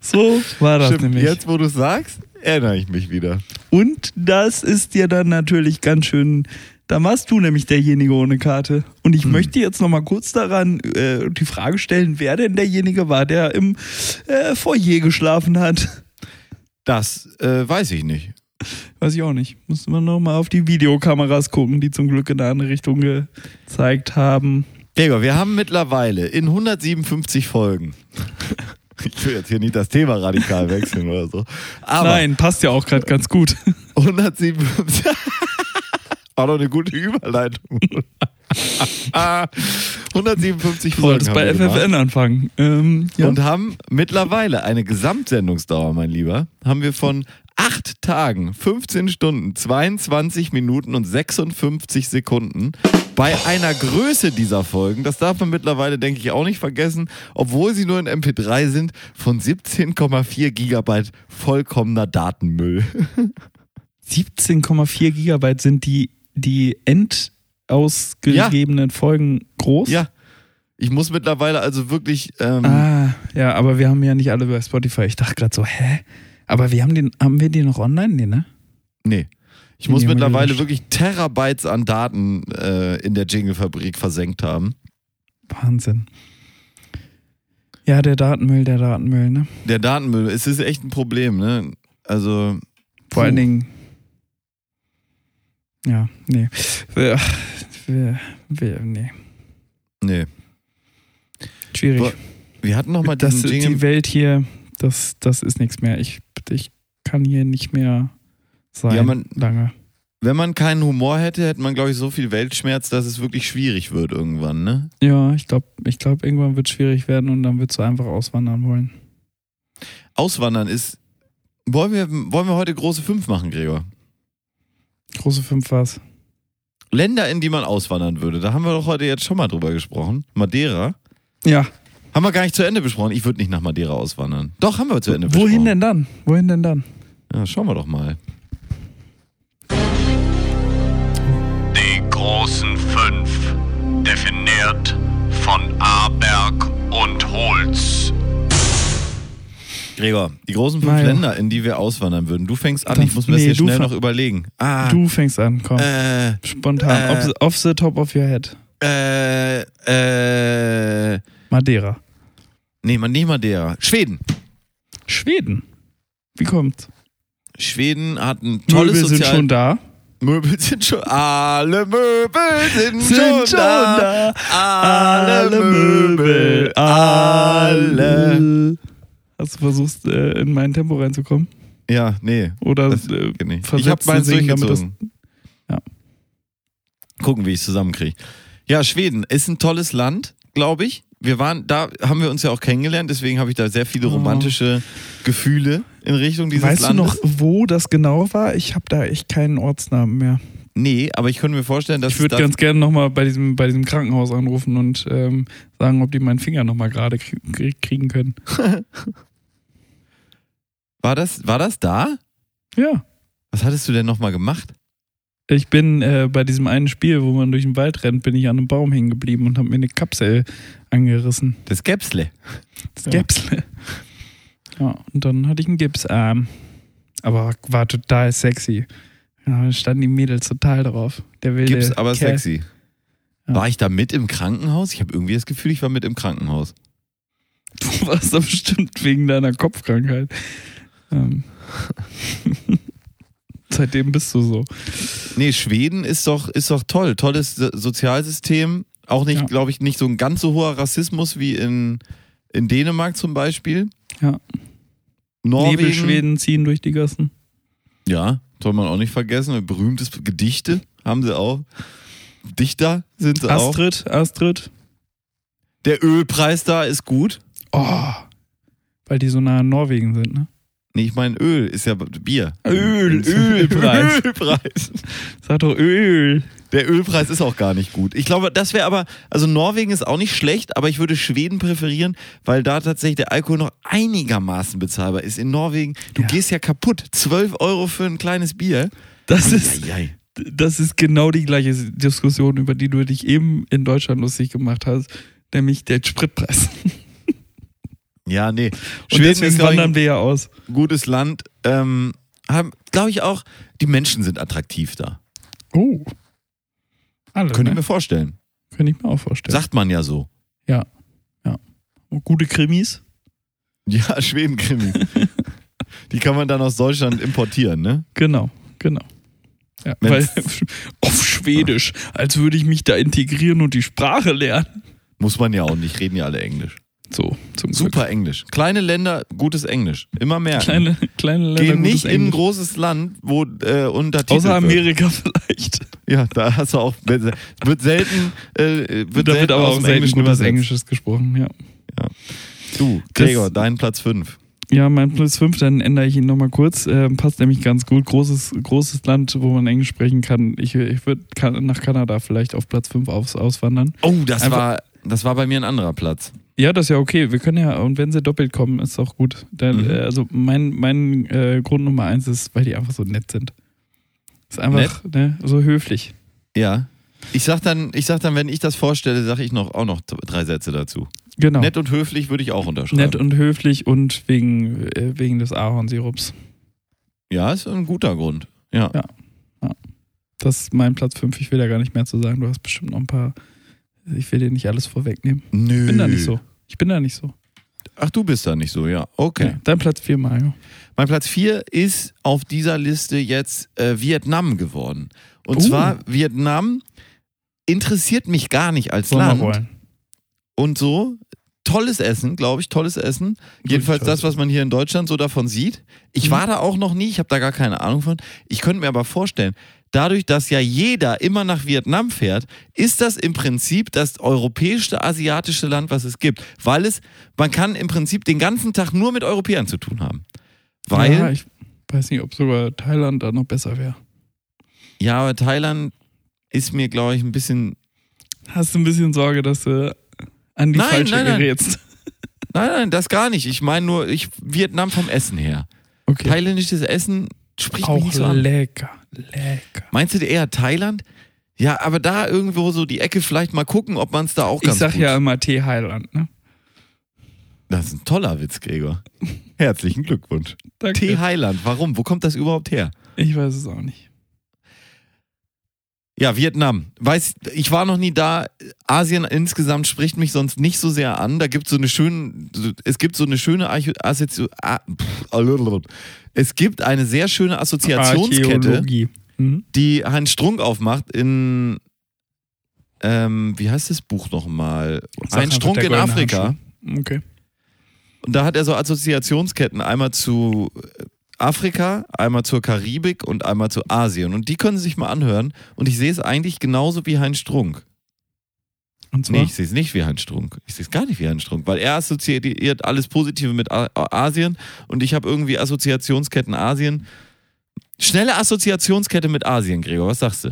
so war das Stimmt, nämlich. jetzt, wo du sagst, erinnere ich mich wieder. Und das ist dir dann natürlich ganz schön. Da warst du nämlich derjenige ohne Karte. Und Hm. ich möchte jetzt noch mal kurz daran äh, die Frage stellen, wer denn derjenige war, der im äh, Foyer geschlafen hat. Das äh, weiß ich nicht. Weiß ich auch nicht. Muss man noch mal auf die Videokameras gucken, die zum Glück in eine andere Richtung gezeigt haben. Gregor, wir haben mittlerweile in 157 Folgen. Ich will jetzt hier nicht das Thema radikal wechseln oder so. Aber Nein, passt ja auch gerade ganz gut. 157. War doch eine gute Überleitung. 157 Du Folgen. solltest bei. FFN anfangen. Ähm, ja. Und haben mittlerweile eine Gesamtsendungsdauer, mein Lieber, haben wir von 8 Tagen, 15 Stunden, 22 Minuten und 56 Sekunden. Bei einer Größe dieser Folgen, das darf man mittlerweile, denke ich, auch nicht vergessen, obwohl sie nur in MP3 sind, von 17,4 Gigabyte vollkommener Datenmüll. 17,4 Gigabyte sind die, die endausgegebenen Folgen groß. ja. Ich muss mittlerweile also wirklich. Ähm, Ah, ja, aber wir haben ja nicht alle bei Spotify. Ich dachte gerade so, hä? Aber wir haben den, haben wir die noch online? Nee, ne? Nee. Ich muss mittlerweile wirklich Terabytes an Daten äh, in der Jingle-Fabrik versenkt haben. Wahnsinn. Ja, der Datenmüll, der Datenmüll, ne? Der Datenmüll, es ist echt ein Problem, ne? Also, Vor allen. Dingen. Ja, nee. Wir, wir, wir, nee. nee. Schwierig. Boah, Wir hatten noch mal das, diesen die Jingle. Welt hier, das, das ist nichts mehr. Ich, ich kann hier nicht mehr sein. Ja, man- lange. Wenn man keinen Humor hätte, hätte man, glaube ich, so viel Weltschmerz, dass es wirklich schwierig wird irgendwann, ne? Ja, ich glaube, ich glaub, irgendwann wird es schwierig werden und dann wird du einfach auswandern wollen. Auswandern ist. Wollen wir, wollen wir heute große fünf machen, Gregor? Große fünf was. Länder, in die man auswandern würde. Da haben wir doch heute jetzt schon mal drüber gesprochen. Madeira. Ja. Haben wir gar nicht zu Ende besprochen. Ich würde nicht nach Madeira auswandern. Doch, haben wir zu Ende besprochen. Wohin denn dann? Wohin denn dann? Ja, schauen wir doch mal. Großen fünf, definiert von Aberg und Holz. Gregor, die großen fünf Mario. Länder, in die wir auswandern würden. Du fängst an, Das- ich muss mir das nee, hier du schnell noch überlegen. Ah, Du fängst an, komm. äh, Spontan. äh. off, the, off the top of your head. äh, äh, Madeira. nee, man, nicht Madeira. Schweden. Schweden. Wie kommt's? Schweden hat ein tolles Möbel sind Sozial... schon da. Möbel sind schon... Alle Möbel sind, schon, da. Alle Möbel. Alle. Hast du versucht, äh, in mein Tempo reinzukommen? Ja, nee. Oder Das äh, nicht. Ich habe meins damit das- durchgezogen. Ja. Gucken, wie ich es zusammenkriege. Ja, Schweden ist ein tolles Land, glaube ich. Wir waren, da haben wir uns ja auch kennengelernt, deswegen habe ich da sehr viele Oh. romantische Gefühle in Richtung dieses Weißt Landes. du noch, wo das genau war? Ich habe da echt keinen Ortsnamen mehr. Nee, aber ich könnte mir vorstellen, dass Ich würde ganz gerne nochmal bei diesem, bei diesem Krankenhaus anrufen und ähm, sagen, ob die meinen Finger nochmal gerade krie- krie- kriegen können. war das, war das da? Ja. Was hattest du denn nochmal gemacht? Ich bin äh, bei diesem einen Spiel, wo man durch den Wald rennt, bin ich an einem Baum hängen geblieben und habe mir eine Kapsel angerissen. Das Gäpsle. Das. Gäpsle. Ja, und dann hatte ich einen Gipsarm. Aber war total sexy. Ja, da standen die Mädels total drauf. Der wilde Gibt's aber Kerl. sexy. Ja. War ich da mit im Krankenhaus? Ich habe irgendwie das Gefühl, ich war mit im Krankenhaus. Du warst da bestimmt wegen deiner Kopfkrankheit. Ähm. Seitdem bist du so. Nee, Schweden ist doch, ist doch toll. Tolles So- Sozialsystem. Auch nicht, Ja. glaube ich, nicht so ein ganz so hoher Rassismus wie in, in Dänemark zum Beispiel. Ja. Norwegen. Nebelschweden ziehen durch die Gassen. Ja, soll man auch nicht vergessen. Berühmtes Gedichte haben sie auch. Dichter sind sie auch. Astrid, Astrid. Der Ölpreis da ist gut. Oh. Weil die so nah an Norwegen sind, ne? Nee, ich meine Öl ist ja Bier. Öl, Ölpreis. Ölpreis. Sag doch Öl. Der Ölpreis ist auch gar nicht gut. Ich glaube, das wäre aber, also Norwegen ist auch nicht schlecht, aber ich würde Schweden präferieren, weil da tatsächlich der Alkohol noch einigermaßen bezahlbar ist. In Norwegen, du Ja. gehst ja kaputt. 12 Euro für ein kleines Bier. Das ist, das ist genau die gleiche Diskussion, über die du dich eben in Deutschland lustig gemacht hast, nämlich der Spritpreis. Ja, nee. Und Schweden deswegen ist, wandern wir ja aus. ein gutes Land. Ähm, glaube ich auch, die Menschen sind attraktiv da. Oh. Alle, Könnte ich ne? mir vorstellen. Könnte ich mir auch vorstellen. Sagt man ja so. Und gute Krimis. Ja, Schwedenkrimi. die kann man dann aus Deutschland importieren, ne? Genau, genau. Ja, weil auf Schwedisch, als würde ich mich da integrieren und die Sprache lernen. Muss man ja auch nicht, reden ja alle Englisch. So, zum Glück. Super Englisch. Kleine Länder, gutes Englisch. Immer mehr. Kleine, kleine Länder. Geh nicht in ein großes Land, wo äh, untertitelt Außer wird. Amerika vielleicht. Ja, da hast du auch, wird selten, äh, wird da selten wird aber auch selten Englischen gutes. Englisches gesprochen, ja. Du, Das- Gregor, dein Platz 5. Ja, mein Plus 5, dann ändere ich ihn nochmal kurz. Äh, passt nämlich ganz gut. Großes, großes Land, wo man Englisch sprechen kann. Ich, ich würde nach Kanada vielleicht auf Platz 5 aus, auswandern. Oh, das Einfach- war, das war bei mir ein anderer Platz. Ja, das ist ja okay. Wir können ja, und wenn sie doppelt kommen, ist auch gut. Dann, Mhm. äh, also mein, mein äh, Grund Nummer eins ist, weil die einfach so nett sind. Ist einfach ne, so höflich. Ja. Ich sag dann, ich sag dann, wenn ich das vorstelle, sage ich noch auch noch drei Sätze dazu. Genau. Nett und höflich würde ich auch unterschreiben. Nett und höflich und wegen, äh, wegen des Ahornsirups. ja, ist ein guter Grund. Ja. Ja. Das ist mein Platz 5. Ich will da gar nicht mehr zu sagen. Du hast bestimmt noch ein paar. Ich will dir nicht alles vorwegnehmen. Nö. Ich bin da nicht so. Ich bin da nicht so. Ach, du bist da nicht so, ja. Okay. Ja, dein Platz 4, Mario. Mein Platz 4 ist auf dieser Liste jetzt äh, Vietnam geworden. Und Oh. zwar Vietnam interessiert mich gar nicht als Sollen wir Land. rollen. Und so. Tolles Essen, glaube ich, tolles Essen. Jedenfalls das, was man hier in Deutschland so davon sieht. Ich Mhm. war da auch noch nie, ich habe da gar keine Ahnung von. Ich könnte mir aber vorstellen, dadurch, dass ja jeder immer nach Vietnam fährt, ist das im Prinzip das europäischste asiatische Land, was es gibt. Weil es, man kann im Prinzip den ganzen Tag nur mit Europäern zu tun haben. Weil, Ja, ja, ich weiß nicht, ob sogar Thailand da noch besser wäre. aber Thailand ist mir, glaube ich, ein bisschen. Hast du ein bisschen Sorge, dass du an die Nein, falsche nein, nein. gerätst? Nein, nein, das gar nicht. Ich meine nur, ich, Vietnam vom Essen her. Okay. Thailändisches Essen spricht mich Auch so lecker, lecker. Meinst du eher Thailand? Ja, aber da irgendwo so die Ecke vielleicht mal gucken, ob man es da auch Ich ganz sag gut... ja immer Tee Heiland, ne? Das ist ein toller Witz, Gregor. Herzlichen Glückwunsch. Danke. Tee Heiland, warum? Wo kommt das überhaupt her? Ich weiß es auch nicht. Ja, Vietnam. Weiß, ich war noch nie da. Asien insgesamt spricht mich sonst nicht so sehr an. Da gibt so eine schöne, es gibt so eine schöne Archo- Assozi ah, pff. Es gibt eine sehr schöne Assoziationskette. Mhm. die Heinz Strunk aufmacht in ähm, wie heißt das Buch nochmal? Einfach Strunk in Afrika. Okay. Und da hat er so Assoziationsketten, einmal zu Afrika, einmal zur Karibik und einmal zu Asien. Und die können Sie sich mal anhören. Und ich sehe es eigentlich genauso wie Heinz Strunk. Und zwar? Nee, ich sehe es nicht wie Heinz Strunk. Ich sehe es gar nicht wie Heinz Strunk, weil er assoziiert alles Positive mit Asien und ich habe irgendwie Assoziationsketten Asien. Schnelle Assoziationskette mit Asien, Gregor, was sagst du?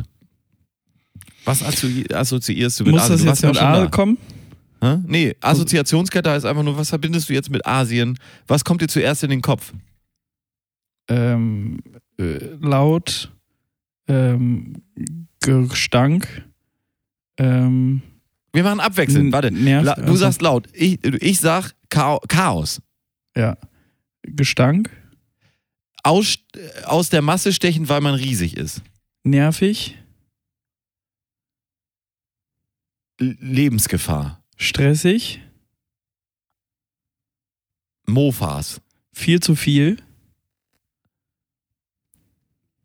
Was assozi assoziierst du mit Muss Asien? das Du jetzt mit A da. kommen? Nee, Assoziationskette heißt einfach nur, was verbindest du jetzt mit Asien? Was kommt dir zuerst in den Kopf? Ähm, äh, laut, ähm, Gestank, ähm, Wir machen abwechselnd. Warte. Nerv, La du also, sagst laut. Ich, ich sag Chao- Chaos. Ja. Gestank, Aus, aus der Masse stechen, weil man riesig ist. nervig, Lebensgefahr. stressig, Mofas. viel zu viel,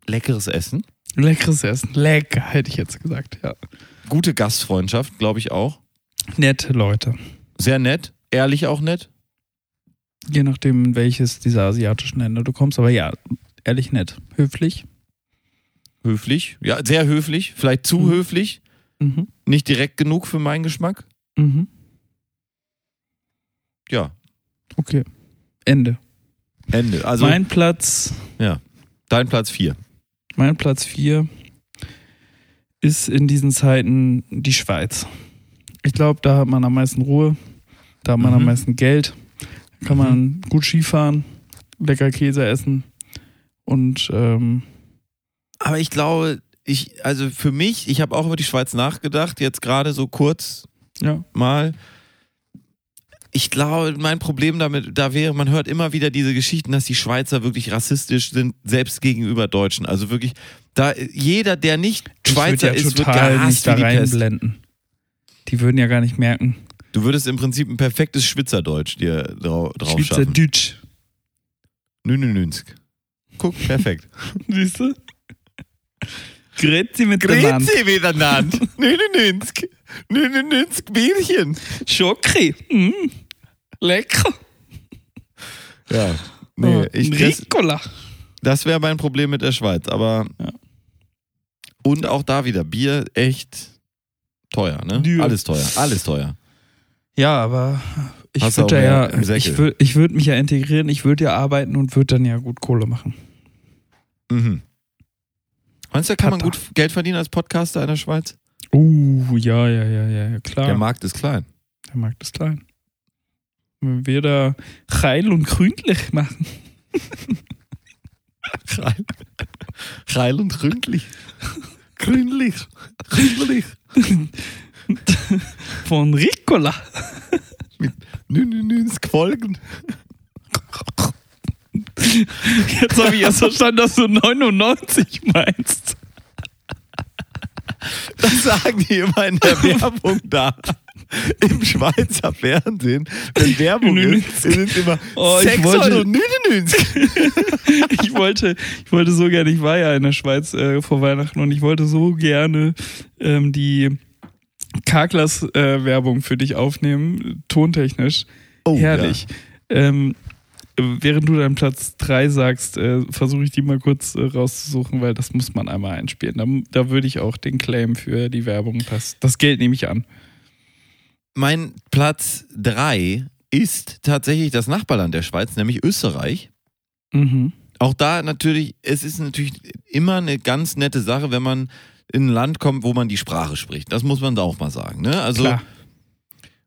Leckeres Essen. leckeres Essen. Lecker, hätte ich jetzt gesagt, ja. Gute Gastfreundschaft, glaube ich auch. Nette Leute. Sehr nett. Ehrlich auch nett. Je nachdem, welches dieser asiatischen Länder du kommst, aber ja, ehrlich nett. Höflich. Höflich. Ja, sehr höflich. Vielleicht zu Mhm. höflich. Mhm. Nicht direkt genug für meinen Geschmack. Mhm. Ja. Okay. Ende. Ende. Also, mein Platz, ja. Dein Platz 4. mein Platz 4 ist in diesen Zeiten die Schweiz. Ich glaube, da hat man am meisten Ruhe, da hat man am Mhm. meisten Geld, da kann man gut Skifahren, lecker Käse essen und ähm, Aber ich glaube, ich, also für mich, ich habe auch über die Schweiz nachgedacht, jetzt gerade so kurz ja, mal. Ich glaube, mein Problem damit, da wäre, man hört immer wieder diese Geschichten, dass die Schweizer wirklich rassistisch sind, selbst gegenüber Deutschen. Also wirklich, da jeder, der nicht ich Schweizer ja ist, wird gehasst nicht da reinblenden. Die würden ja gar nicht merken. Du würdest im Prinzip ein perfektes Schwitzerdeutsch dir drau drauf schaffen. Deutsch. Nünenünsk. Guck, perfekt. Siehst du? Grüezi miteinander. Grüezi miteinander. Nünenünsk. Nünenünsk Bierchen. Schoki. Mm. Lecker. Ja. Nee, ich, das, Ricola. das wäre mein Problem mit der Schweiz, aber. Ja. Und auch da wieder, Bier echt teuer, ne? Dür. Alles teuer, alles teuer. Ja, aber ich würde ja, ich würde ich würd mich ja integrieren, ich würde ja arbeiten und würde dann ja gut Kohle machen. Mhm. Meinst du, da kann man Papa. gut Geld verdienen als Podcaster in der Schweiz? Uh, ja, ja, ja, ja, klar. Der Markt ist klein. Der Markt ist klein. Wenn wir da heil und gründlich machen. Reil, Reil und gründlich. Grünlich. Grünlich. Von Ricola. Nünenünsk Folgen. Jetzt habe ich erst verstanden, dass du 99 meinst. Das sagen die immer in der Werbung da. Im Schweizer Fernsehen, wenn Werbung ist, sind immer Oh, ich 6 wollte- 99. Ich wollte, ich wollte so gerne, ich war ja in der Schweiz äh, vor Weihnachten und ich wollte so gerne ähm, die Karklas-Werbung für dich aufnehmen, tontechnisch. Oh, Herrlich. Ähm, während du deinen Platz 3 sagst, äh, versuche ich die mal kurz äh, rauszusuchen, weil das muss man einmal einspielen. Da, da würde ich auch den Claim für die Werbung, das, das Geld nehme ich an. Mein Platz 3 ist tatsächlich das Nachbarland der Schweiz, nämlich Österreich. Mhm. Auch da natürlich, es ist natürlich immer eine ganz nette Sache, wenn man in ein Land kommt, wo man die Sprache spricht. Das muss man da auch mal sagen. Ne? Also, Klar.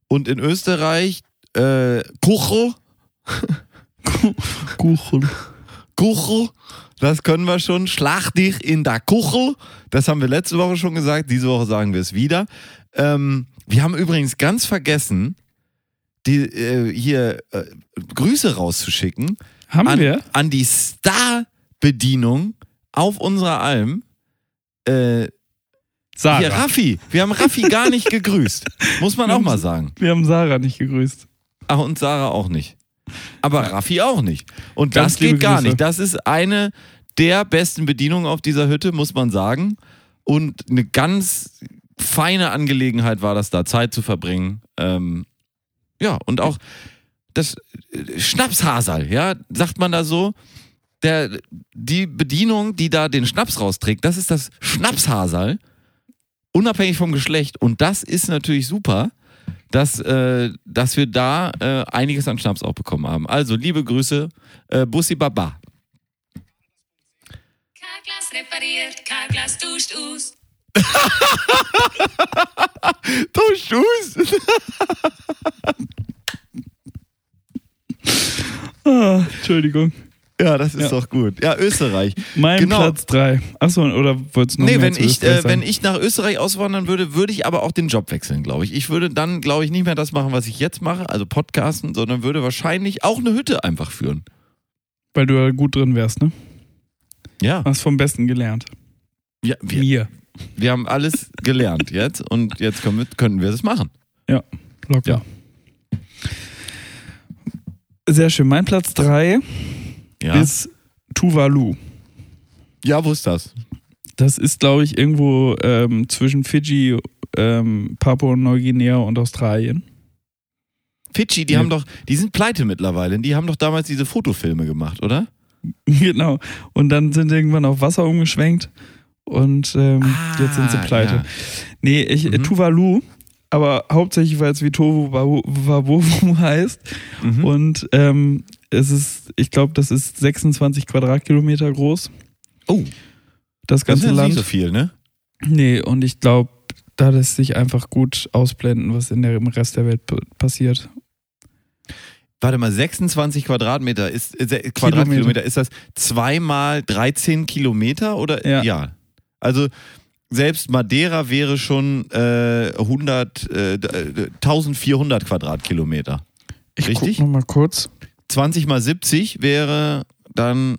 und in Österreich, äh, Kuchel. Kuchel, das können wir schon. Schlag dich in der Kuchel. Das haben wir letzte Woche schon gesagt. Diese Woche sagen wir es wieder. Ähm, wir haben übrigens ganz vergessen, die, äh, hier äh, Grüße rauszuschicken Haben an, wir? an die Star-Bedienung auf unserer Alm. Äh, Sarah. hier, Raffi. Wir haben Raffi gar nicht gegrüßt. Muss man Wir auch haben mal sagen. Wir haben Sarah nicht gegrüßt. Ach, und Sarah auch nicht. Aber Raffi auch nicht. Und Ganz das geht gar Grüße. nicht. Das ist eine der besten Bedienungen auf dieser Hütte, muss man sagen. Und eine ganz feine Angelegenheit war das da, Zeit zu verbringen. Ähm, ja, und auch das äh, Schnapshasal, ja, sagt man da so. Der, die Bedienung, die da den Schnaps rausträgt, das ist das Schnapshasal, unabhängig vom Geschlecht. Und das ist natürlich super dass, äh, dass wir da äh, einiges an Schnaps auch bekommen haben. Also, liebe Grüße, äh, Bussi Baba. Carglass repariert, Carglass duscht aus. Du Schuss! Ah, Entschuldigung. Ja, das ist Ja. doch gut. Ja, Österreich. Mein Genau. Platz 3. Achso, oder wolltest du noch Nee, wenn ich, äh, wenn ich nach Österreich auswandern würde, würde ich aber auch den Job wechseln, glaube ich. Ich würde dann, glaube ich, nicht mehr das machen, was ich jetzt mache, also Podcasten, sondern würde wahrscheinlich auch eine Hütte einfach führen. Weil du ja gut drin wärst, ne? Ja, Hast vom Besten gelernt. ja wir, Mir. wir haben alles gelernt jetzt und jetzt können wir, können wir das machen. Locker. Ja. Sehr schön. Mein Platz 3 Ja, ist Tuvalu. ja wo ist das? Das ist, glaube ich, irgendwo ähm, zwischen Fidschi, ähm, Papua-Neuguinea und Australien. Fidschi, die Ja. haben doch, die sind pleite mittlerweile. Die haben doch damals diese Fotofilme gemacht, oder? genau. Und dann sind irgendwann auf Wasser umgeschwenkt und ähm, jetzt sind sie pleite. ja. Nee, ich, Mhm. Tuvalu, aber hauptsächlich, weil es wie Tovu Wabu- heißt. Mhm. Und ähm, es ist, ich glaube, das ist 26 Quadratkilometer groß. Oh, Das das ganze ist ja Land. nicht so viel, ne? Nee, und ich glaube, da lässt sich einfach gut ausblenden, was in der, im Rest der Welt passiert. Warte mal, 26 Quadratmeter ist äh, Quadratkilometer, ist das zweimal 13 Kilometer oder Ja. Also selbst Madeira wäre schon äh, 100, äh, d- äh, 1400 Quadratkilometer. Ich Richtig? guck noch mal kurz. 20 mal 70 wäre dann.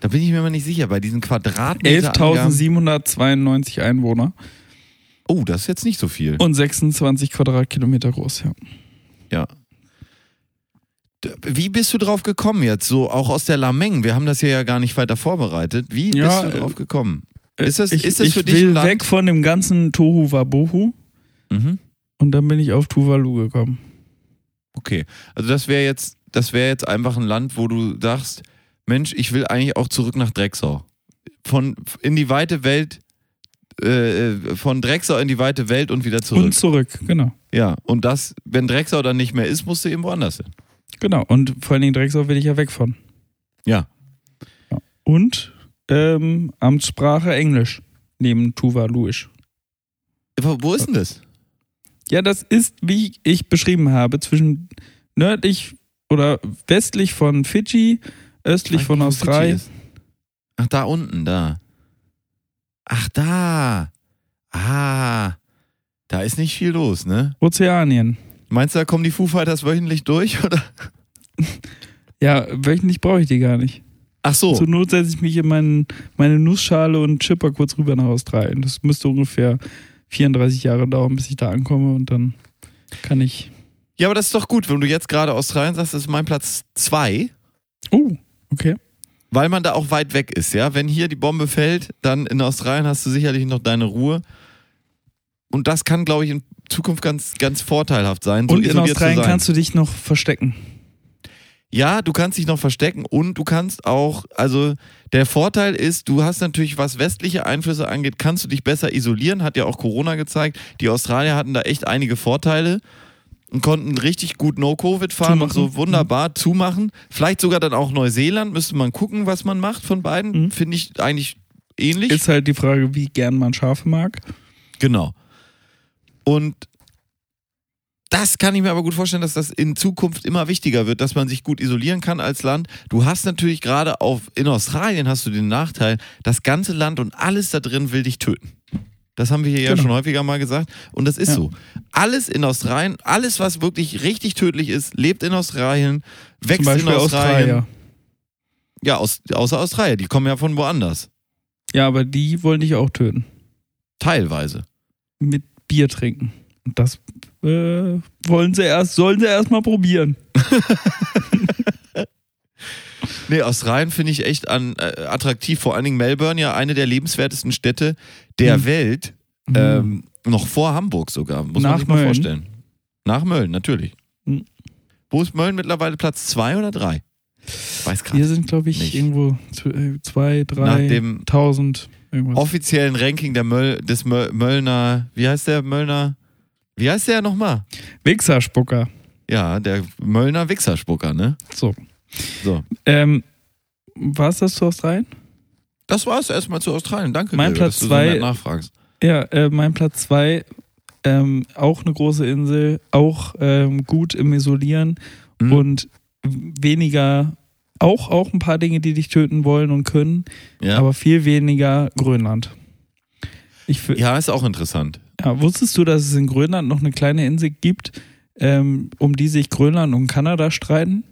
Da bin ich mir mal nicht sicher, bei diesen Quadratmeter. 11.792 Einwohner Oh, das ist jetzt nicht so viel. und 26 Quadratkilometer groß, ja. Ja. Wie bist du drauf gekommen jetzt? So auch aus der Lameng. Wir haben das hier ja gar nicht weiter vorbereitet. Wie Ja, bist du äh, drauf gekommen? Ist das, ich ist das ich für dich will ein Land? weg von dem ganzen Tohu Wabohu Mhm. und dann bin ich auf Tuvalu gekommen. Okay. Also das wäre jetzt, das wäre jetzt einfach ein Land, wo du sagst, Mensch, ich will eigentlich auch zurück nach Drecksau. Von in die weite Welt, äh, äh, von Drecksau in die weite Welt und wieder zurück. Und zurück, genau. Ja, und das, wenn Drecksau dann nicht mehr ist, musst du eben woanders hin. Genau. Und vor allen Dingen Drecksau will ich ja weg von. Ja. Und ähm, Amtssprache Englisch neben Tuvaluisch. Wo wo ist denn das? Ja, das ist, wie ich beschrieben habe, zwischen nördlich oder westlich von Fidschi, östlich von Australien. Ach, da unten, da. Ach, da. Ah. Da ist nicht viel los, ne? Ozeanien. Meinst du, da kommen die Foo Fighters wöchentlich durch, oder? Ja, wöchentlich brauche ich die gar nicht. Ach so. Zur Not setze ich mich in meinen, meine Nussschale und chipper kurz rüber nach Australien. Das müsste ungefähr 34 Jahre dauern, bis ich da ankomme und dann kann ich. Ja, aber das ist doch gut, wenn du jetzt gerade Australien sagst, das ist mein Platz zwei, Oh, okay. weil man da auch weit weg ist, ja. Wenn hier die Bombe fällt, dann in Australien hast du sicherlich noch deine Ruhe. Und das kann, glaube ich, in Zukunft ganz, ganz vorteilhaft sein. so und in isoliert zu Australien kannst du dich noch verstecken. Ja, du kannst dich noch verstecken und du kannst auch, also der Vorteil ist, du hast natürlich, was westliche Einflüsse angeht, kannst du dich besser isolieren, hat ja auch Corona gezeigt. Die Australier hatten da echt einige Vorteile und konnten richtig gut No-Covid fahren und so wunderbar zumachen. Vielleicht sogar dann auch Neuseeland, müsste man gucken, was man macht von beiden. Mhm. Finde ich eigentlich ähnlich. Ist halt die Frage, wie gern man Schafe mag. Genau. Und das kann ich mir aber gut vorstellen, dass das in Zukunft immer wichtiger wird, dass man sich gut isolieren kann als Land. Du hast natürlich gerade auf, in Australien hast du den Nachteil, das ganze Land und alles da drin will dich töten. Das haben wir hier ja Genau. schon häufiger mal gesagt. Und das ist Ja. so. Alles in Australien, alles, was wirklich richtig tödlich ist, lebt in Australien, wächst in Australien. Australier. Ja, aus, außer Australien. Die kommen ja von woanders. Ja, aber die wollen dich auch töten. Teilweise. Mit Bier trinken. Und das äh, wollen sie erst, sollen sie erst mal probieren. Nee, Australien finde ich echt an, äh, attraktiv. Vor allen Dingen Melbourne, ja eine der lebenswertesten Städte der Mhm. Welt. Ähm, noch vor Hamburg sogar, muss Nach man sich mal Mölln. vorstellen. Nach Mölln, natürlich. Mhm. Wo ist Mölln mittlerweile Platz zwei oder drei? Weiß gerade. Wir sind, glaube ich, nicht. irgendwo äh, zwei, Nach drei, dem tausend. Irgendwas. offiziellen Ranking der Möll, des Möll, Möllner, wie heißt der Möllner? Wie heißt der nochmal? Wichserspucker. Ja, der Möllner Wichserspucker, ne? So. So. Ähm, war es das zu Australien? Das war's erstmal zu Australien. Danke, Mein Gregor, Platz dass du zwei- so nachfragst. Ja, äh, mein Platz zwei, ähm, auch eine große Insel, auch ähm, gut im Isolieren Mhm. und weniger, auch, auch ein paar Dinge, die dich töten wollen und können, Ja. aber viel weniger Grönland. Ich, ja, ist auch interessant. Ja, wusstest du, dass es in Grönland noch eine kleine Insel gibt, ähm, um die sich Grönland und Kanada streiten?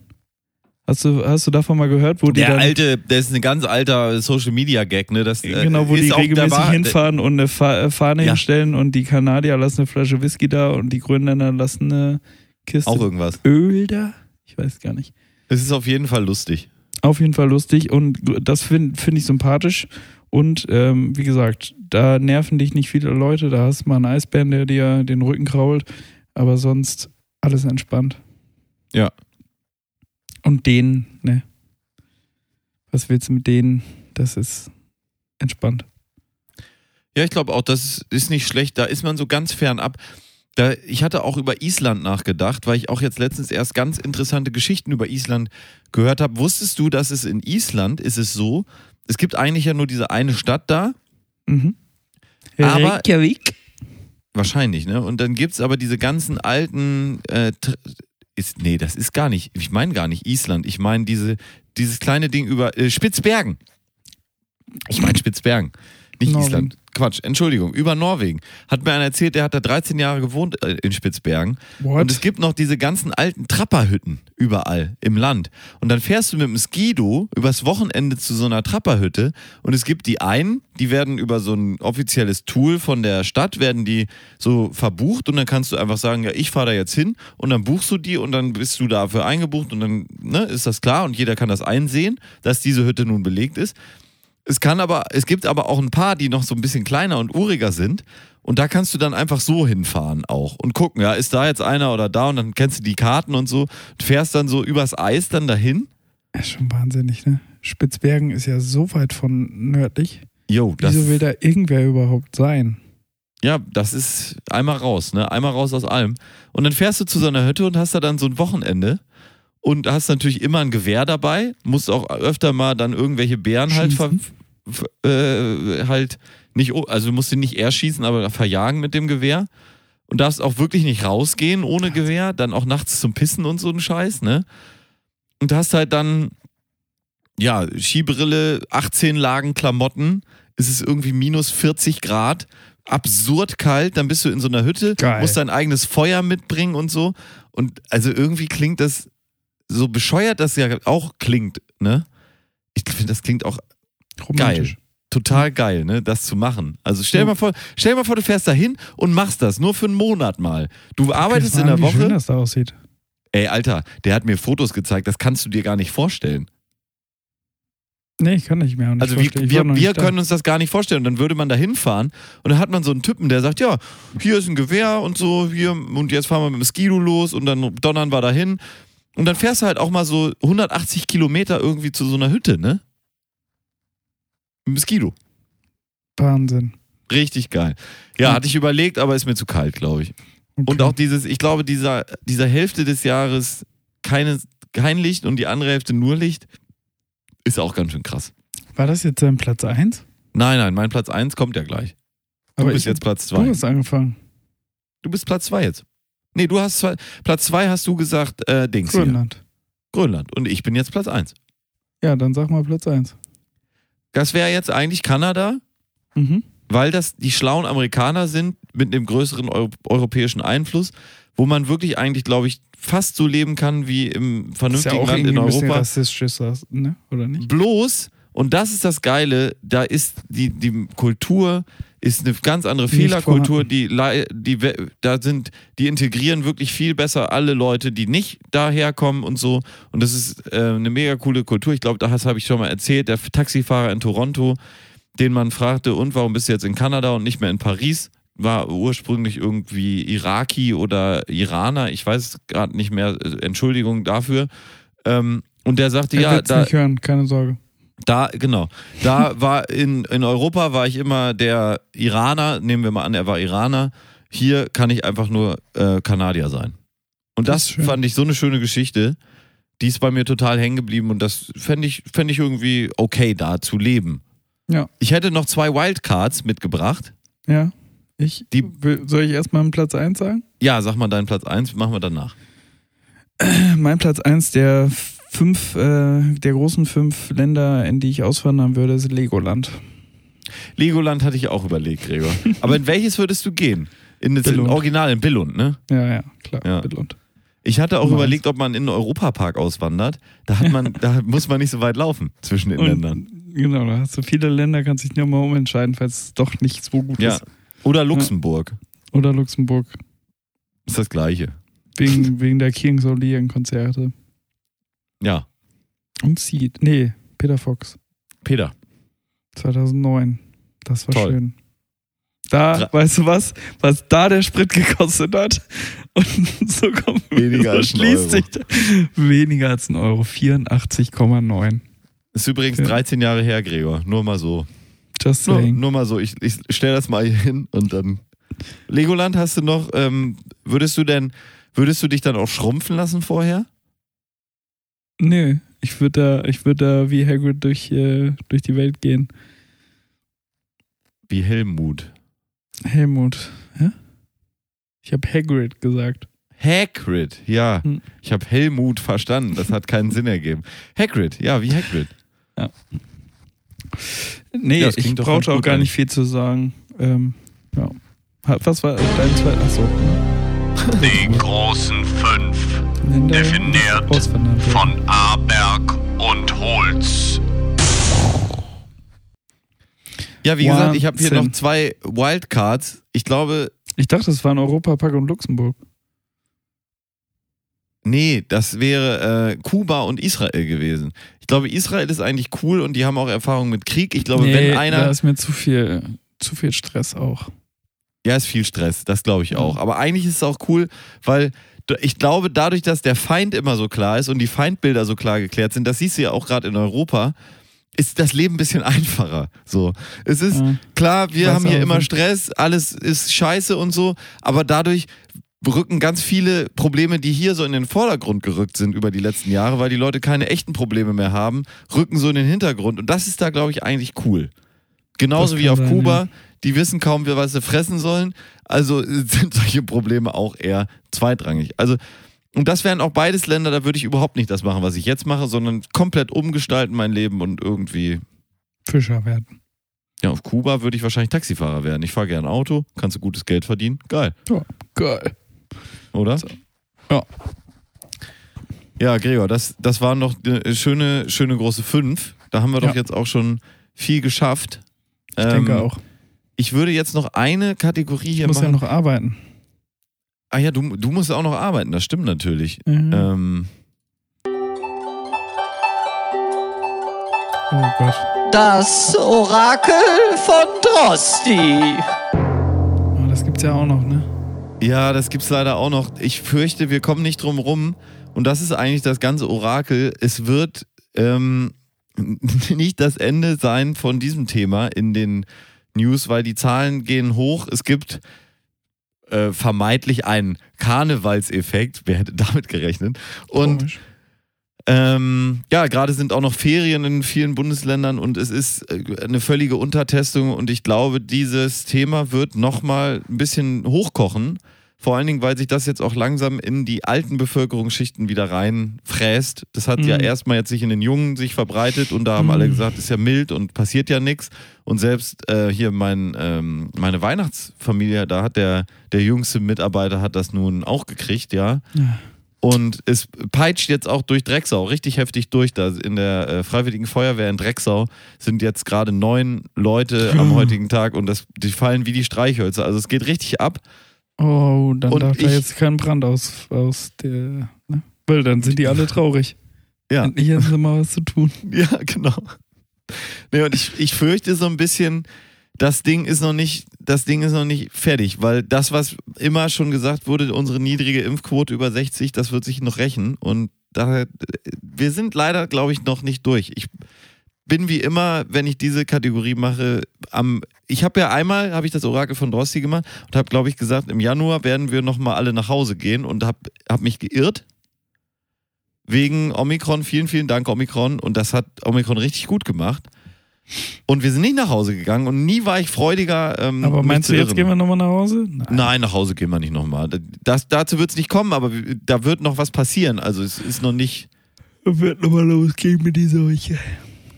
Hast du, hast du davon mal gehört, wo die Der dann, alte, der ist ein ganz alter Social Media Gag, ne? Das, äh, genau, wo die regelmäßig hinfahren und eine äh, Fahne Ja. hinstellen und die Kanadier lassen eine Flasche Whisky da und die Grönländer lassen eine Kiste Auch irgendwas. Öl da? Ich weiß gar nicht. Es ist auf jeden Fall lustig. Auf jeden Fall lustig und das finde find ich sympathisch. Und ähm, wie gesagt, da nerven dich nicht viele Leute. Da hast du mal einen Eisbären, der dir den Rücken krault. Aber sonst alles entspannt. Ja. Und denen, ne? Was willst du mit denen? Das ist entspannt. Ja, ich glaube auch, das ist nicht schlecht. Da ist man so ganz fern ab. Da, ich hatte auch über Island nachgedacht, weil ich auch jetzt letztens erst ganz interessante Geschichten über Island gehört habe. Wusstest du, dass es in Island ist es so, es gibt eigentlich ja nur diese eine Stadt da, Mhm. Aber- Reykjavik. wahrscheinlich, ne? Und dann gibt's aber diese ganzen alten, äh, ist, nee, das ist gar nicht, ich meine gar nicht Island, ich meine diese, dieses kleine Ding über äh, Spitzbergen. Ich meine Spitzbergen, nicht Norwegen. Island. Quatsch, Entschuldigung, über Norwegen. Hat mir einer erzählt, der hat da 13 Jahre gewohnt äh, in Spitzbergen. What? Und es gibt noch diese ganzen alten Trapperhütten überall im Land. Und dann fährst du mit dem Skido übers Wochenende zu so einer Trapperhütte und es gibt die einen, die werden über so ein offizielles Tool von der Stadt, werden die so verbucht und dann kannst du einfach sagen, ja, ich fahre da jetzt hin und dann buchst du die und dann bist du dafür eingebucht und dann ne, ist das klar und jeder kann das einsehen, dass diese Hütte nun belegt ist. Es kann aber, es gibt aber auch ein paar, die noch so ein bisschen kleiner und uriger sind. Und da kannst du dann einfach so hinfahren auch und gucken, ja, ist da jetzt einer oder da und dann kennst du die Karten und so und fährst dann so übers Eis dann dahin. Ja, schon wahnsinnig, ne? Spitzbergen ist ja so weit von nördlich. Jo, das, Wieso will da irgendwer überhaupt sein? ja, das ist einmal raus, ne? Einmal raus aus allem. Und dann fährst du zu so einer Hütte und hast da dann so ein Wochenende und hast natürlich immer ein Gewehr dabei, musst auch öfter mal dann irgendwelche Bären halt ver, äh, halt nicht, also du musst ihn nicht erschießen, aber verjagen mit dem Gewehr. Und darfst auch wirklich nicht rausgehen ohne Gewehr, dann auch nachts zum Pissen und so ein Scheiß, ne? Und hast halt dann, ja, Skibrille, 18 Lagen Klamotten, es ist irgendwie minus 40 Grad, absurd kalt, dann bist du in so einer Hütte, Geil. musst dein eigenes Feuer mitbringen und so. Und also irgendwie klingt das so bescheuert, das ja auch klingt, ne? Ich finde, das klingt auch Romantisch. total geil, ne, das zu machen. Also stell dir mal vor, stell dir mal vor, du fährst da hin und machst das nur für einen Monat mal. Du arbeitest Guck in der Wie schön Woche. das da aussieht. Ey, Alter, der hat mir Fotos gezeigt, das kannst du dir gar nicht vorstellen. Nee, ich kann nicht mehr. Und Also wir, wir, wir nicht da. können uns das gar nicht vorstellen. Und dann würde man da hinfahren und dann hat man so einen Typen, der sagt, ja, hier ist ein Gewehr und so, hier und jetzt fahren wir mit dem Skido los und dann donnern wir da hin. Und dann fährst du halt auch mal so 180 Kilometer irgendwie zu so einer Hütte, ne? Mit dem Skido. Wahnsinn. Richtig geil. Ja, hatte ich überlegt, aber ist mir zu kalt, glaube ich. Okay. Und auch dieses, ich glaube, dieser, dieser Hälfte des Jahres keine, kein Licht und die andere Hälfte nur Licht, ist auch ganz schön krass. War das jetzt dein Platz 1? Nein, nein, mein Platz 1 kommt ja gleich. Du Aber bist ich, jetzt Platz Du 2. hast angefangen. Du bist Platz 2 jetzt. Nee, du hast zwei, Platz 2 hast du gesagt, äh, Dings hier. Grönland. Grönland. Und ich bin jetzt Platz 1. Ja, dann sag mal Platz 1. Das wäre jetzt eigentlich Kanada, Mhm. weil das die schlauen Amerikaner sind mit einem größeren Eu europäischen Einfluss, wo man wirklich eigentlich, glaube ich, fast so leben kann wie im ja vernünftigen auch Land in Europa. rassistisch, ne? Oder nicht? Bloß, und das ist das Geile, da ist die, die Kultur ist eine ganz andere Nicht Fehlerkultur, die, die da sind, die integrieren wirklich viel besser alle Leute, die nicht daherkommen und so. Und das ist äh, eine mega coole Kultur. Ich glaube, das habe ich schon mal erzählt. Der Taxifahrer in Toronto, den man fragte, und warum bist du jetzt in Kanada und nicht mehr in Paris? War ursprünglich irgendwie Iraki oder Iraner, ich weiß gerade nicht mehr, äh, Entschuldigung dafür. Ähm, und der sagte, Er ja, da, nicht hören, keine Sorge. Da, genau. Da war in, in Europa war ich immer der Iraner, nehmen wir mal an, er war Iraner. Hier kann ich einfach nur äh, Kanadier sein. Und Das das, fand ich so eine schöne Geschichte. Die ist bei mir total hängen geblieben und das fände ich, fänd ich irgendwie okay, da zu leben. Ja. Ich hätte noch zwei Wildcards mitgebracht. Ja. Ich, Die- soll ich erstmal einen Platz 1 sagen? Ja, sag mal deinen Platz 1, machen wir danach. Mein Platz 1 der fünf, äh, der großen fünf Länder, in die ich auswandern würde, ist Legoland. Legoland hatte ich auch überlegt, Gregor. Aber in welches würdest du gehen? In das. Original in Billund, ne? Ja, ja, klar. Ja. Billund. Ich hatte auch überlegt, ob man in den Europapark auswandert. Da hat man, da muss man nicht so weit laufen zwischen den Ländern. Und, genau, da hast du viele Länder, kannst dich nur mal umentscheiden, falls es doch nicht so gut Ja. ist. Oder Luxemburg. Oder Luxemburg. Ist das gleiche. Wegen, wegen der Kings Konzerte. Ja. Und Seed. Nee, Peter Fox. Peter. 2009. Das war Toll. schön. Da, Dra- weißt du was? Was da der Sprit gekostet hat. Und so kommt Weniger so als schließt Euro. sich weniger als ein Euro. 84,9. Ist übrigens Ja. 13 Jahre her, Gregor. Nur mal so. Just Nur, saying. nur mal so. Ich, ich stelle das mal hier hin und dann Legoland hast du noch, ähm, würdest du denn, würdest du dich dann auch schrumpfen lassen vorher? Nö, ich würde da, ich würd da wie Hagrid durch, äh, durch die Welt gehen. Wie Helmut. Helmut, ja? Ich habe Hagrid gesagt. Hagrid, ja. Hm. Ich habe Helmut verstanden. Das hat keinen Sinn ergeben. Hagrid, ja, wie Hagrid. Nee, Ja, ich brauchte auch gar eigentlich. nicht viel zu sagen. Ähm, ja. Was war dein zweiter? Achso. Die großen fünf, Definiert von Aberg und Holz. Ja, wie gesagt, ich habe hier Wahnsinn. noch zwei Wildcards. Ich glaube, Ich dachte, es waren Europapark und Luxemburg. nee, das wäre äh, Kuba und Israel gewesen. Ich glaube, Israel ist eigentlich cool und die haben auch Erfahrung mit Krieg. Ich glaube, nee, wenn einer. da ist mir zu viel, zu viel Stress auch. Ja, ist viel Stress, das glaube ich auch. Aber eigentlich ist es auch cool, weil ich glaube, dadurch, dass der Feind immer so klar ist und die Feindbilder so klar geklärt sind, das siehst du ja auch gerade in Europa, ist das Leben ein bisschen einfacher. So, es ist Ja. klar, wir haben hier immer Stress, alles ist scheiße und so, aber dadurch rücken ganz viele Probleme, die hier so in den Vordergrund gerückt sind über die letzten Jahre, weil die Leute keine echten Probleme mehr haben, rücken so in den Hintergrund. Und das ist da, glaube ich, eigentlich cool. Genauso wie auf sein, Kuba, ja. Die wissen kaum, was sie fressen sollen. Also sind solche Probleme auch eher zweitrangig. Also, und das wären auch beides Länder, da würde ich überhaupt nicht das machen, was ich jetzt mache, sondern komplett umgestalten mein Leben und irgendwie. Fischer werden. Ja, auf Kuba würde ich wahrscheinlich Taxifahrer werden. Ich fahre gern Auto, kannst du gutes Geld verdienen. Geil, Geil. oder? Ja. Ja, Gregor, das, das waren noch eine schöne, schöne große fünf. Da haben wir doch Ja. jetzt auch schon viel geschafft. Ich Ähm, denke auch. Ich würde jetzt noch eine Kategorie Ich hier muss machen. ja noch arbeiten. Ah ja, du, du musst auch noch arbeiten, das stimmt natürlich. Mhm. Ähm, Oh Gott. Das Orakel von Drosti. Oh, das gibt's ja auch noch, ne? ja, das gibt's leider auch noch. Ich fürchte, wir kommen nicht drum rum. Und das ist eigentlich das ganze Orakel. Es wird ähm, nicht das Ende sein von diesem Thema in den News, weil die Zahlen gehen hoch. Es gibt äh, vermeintlich einen Karnevalseffekt. Wer hätte damit gerechnet? Und. Ähm, ja, gerade sind auch noch Ferien in vielen Bundesländern und es ist äh, eine völlige Untertestung und ich glaube, dieses Thema wird nochmal ein bisschen hochkochen. Vor allen Dingen, weil sich das jetzt auch langsam in die alten Bevölkerungsschichten wieder reinfräst. Das hat ja Mhm. erstmal jetzt sich in den Jungen sich verbreitet und da haben Mhm. alle gesagt, ist ja mild und passiert ja nichts. Und selbst äh, hier mein, ähm, meine Weihnachtsfamilie, da hat der, der jüngste Mitarbeiter hat das nun auch gekriegt, ja. Ja. Und es peitscht jetzt auch durch Drecksau richtig heftig durch. Da in der äh, Freiwilligen Feuerwehr in Drecksau sind jetzt gerade neun Leute am heutigen Tag und das, die fallen wie die Streichhölzer. Also es geht richtig ab. Oh, dann Und darf da ich- jetzt kein Brand aus, aus der. Ne? Weil dann sind die alle traurig. Ja, Endlich haben sie mal was zu tun. ja, genau. Nee, und ich, ich fürchte so ein bisschen, das Ding ist noch nicht, das Ding ist noch nicht fertig, weil das, was immer schon gesagt wurde, unsere niedrige Impfquote über 60, das wird sich noch rächen. Und da, wir sind leider, glaube ich, noch nicht durch. Ich bin wie immer, wenn ich diese Kategorie mache, am. Ich habe ja einmal, habe ich das Orakel von Drosti gemacht und habe, glaube ich, gesagt, im Januar werden wir nochmal alle nach Hause gehen und habe hab mich geirrt. Wegen Omikron, vielen, vielen Dank, Omikron. Und das hat Omikron richtig gut gemacht. Und wir sind nicht nach Hause gegangen und nie war ich freudiger. Ähm, Aber mich meinst zu du, jetzt irren. gehen wir nochmal nach Hause? Nein. Nein, nach Hause gehen wir nicht nochmal. Das, dazu wird es nicht kommen, aber da wird noch was passieren. Also es ist noch nicht Wird nochmal losgehen mit die Seuche.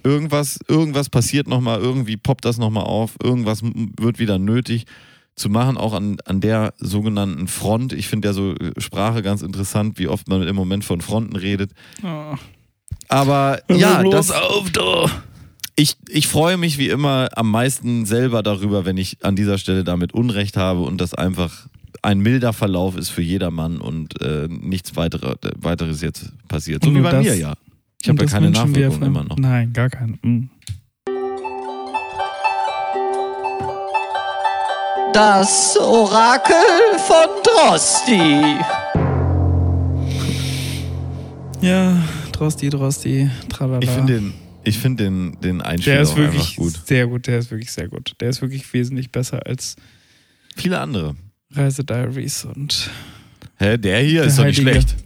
Irgendwas, irgendwas passiert nochmal, irgendwie poppt das nochmal auf, irgendwas wird wieder nötig zu machen, auch an, an der sogenannten Front. Ich finde ja so äh, Sprache ganz interessant, wie oft man im Moment von Fronten redet. Oh. Aber Hör ja, das, auf, da. ich, ich freue mich wie immer am meisten selber darüber, wenn ich an dieser Stelle damit Unrecht habe und das einfach ein milder Verlauf ist für jedermann und äh, nichts weitere, weiteres jetzt passiert. So Und wie bei das- mir ja. Ich habe das keine von- immer noch. Nein, gar keine. Mm. Das Orakel von Drosti. Ja, Drosti, Drosti, tralala. Ich finde den, ich find den, den Einstieg der ist auch einfach wirklich gut. sehr gut, der ist wirklich sehr gut. Der ist wirklich wesentlich besser als viele andere. Reisediaries und. Hä, der hier Der ist doch nicht Heilige. schlecht.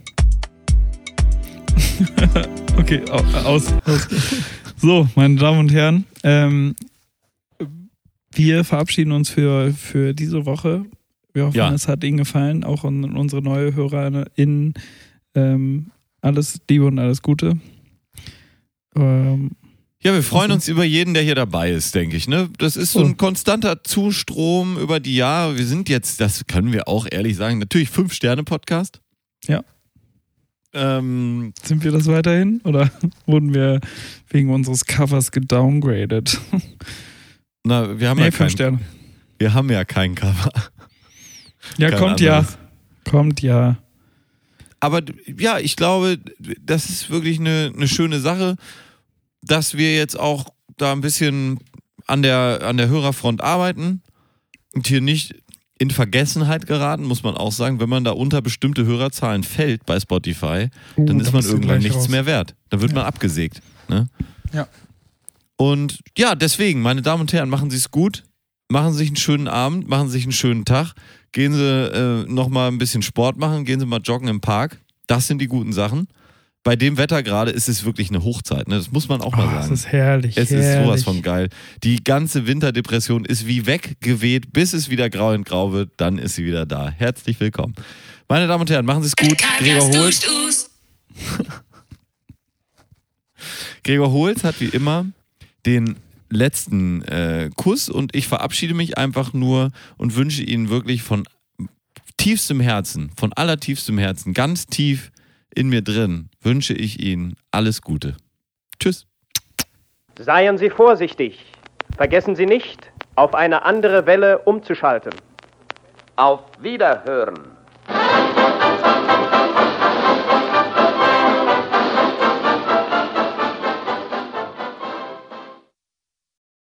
Okay, au- aus. aus. So, meine Damen und Herren, ähm, wir verabschieden uns für, für diese Woche. Wir hoffen, Ja. es hat Ihnen gefallen, auch an unsere neue HörerInnen. Ähm, alles Liebe und alles Gute. Ähm, Ja, wir freuen Also- uns über jeden, der hier dabei ist, denke ich. Ne? Das ist so Oh. ein konstanter Zustrom über die Jahre. Wir sind jetzt, das können wir auch ehrlich sagen, natürlich Fünf-Sterne-Podcast. Ja. Ähm, sind wir das weiterhin oder wurden wir wegen unseres Covers gedowngraded? na, wir haben, Nee, ja fünf kein, Sterne. wir haben ja kein Cover. Ja, Kein kommt ja. anderes. Kommt ja. Aber ja, ich glaube, das ist wirklich eine, eine schöne Sache, dass wir jetzt auch da ein bisschen an der, an der Hörerfront arbeiten und hier nicht in Vergessenheit geraten, muss man auch sagen. Wenn man da unter bestimmte Hörerzahlen fällt bei Spotify, Uh, dann da ist man irgendwann nichts raus. mehr wert. Dann wird Ja. man abgesägt. Ne? Ja. Und ja, deswegen, meine Damen und Herren, machen Sie es gut, machen Sie sich einen schönen Abend, machen Sie sich einen schönen Tag, gehen Sie äh, nochmal ein bisschen Sport machen, gehen Sie mal joggen im Park. Das sind die guten Sachen. Bei dem Wetter gerade ist es wirklich eine Hochzeit. Ne? Das muss man auch mal Oh, es sagen. ist herrlich. Es herrlich. ist sowas von geil. Die ganze Winterdepression ist wie weggeweht, bis es wieder grau in grau wird. Dann ist sie wieder da. Herzlich willkommen. Meine Damen und Herren, machen Sie es gut. Gregor Holz. Gregor Holz hat wie immer den letzten äh, Kuss und ich verabschiede mich einfach nur und wünsche Ihnen wirklich von tiefstem Herzen, von allertiefstem Herzen, ganz tief in mir drin, wünsche ich Ihnen alles Gute. Tschüss. Seien Sie vorsichtig. Vergessen Sie nicht, auf eine andere Welle umzuschalten. Auf Wiederhören.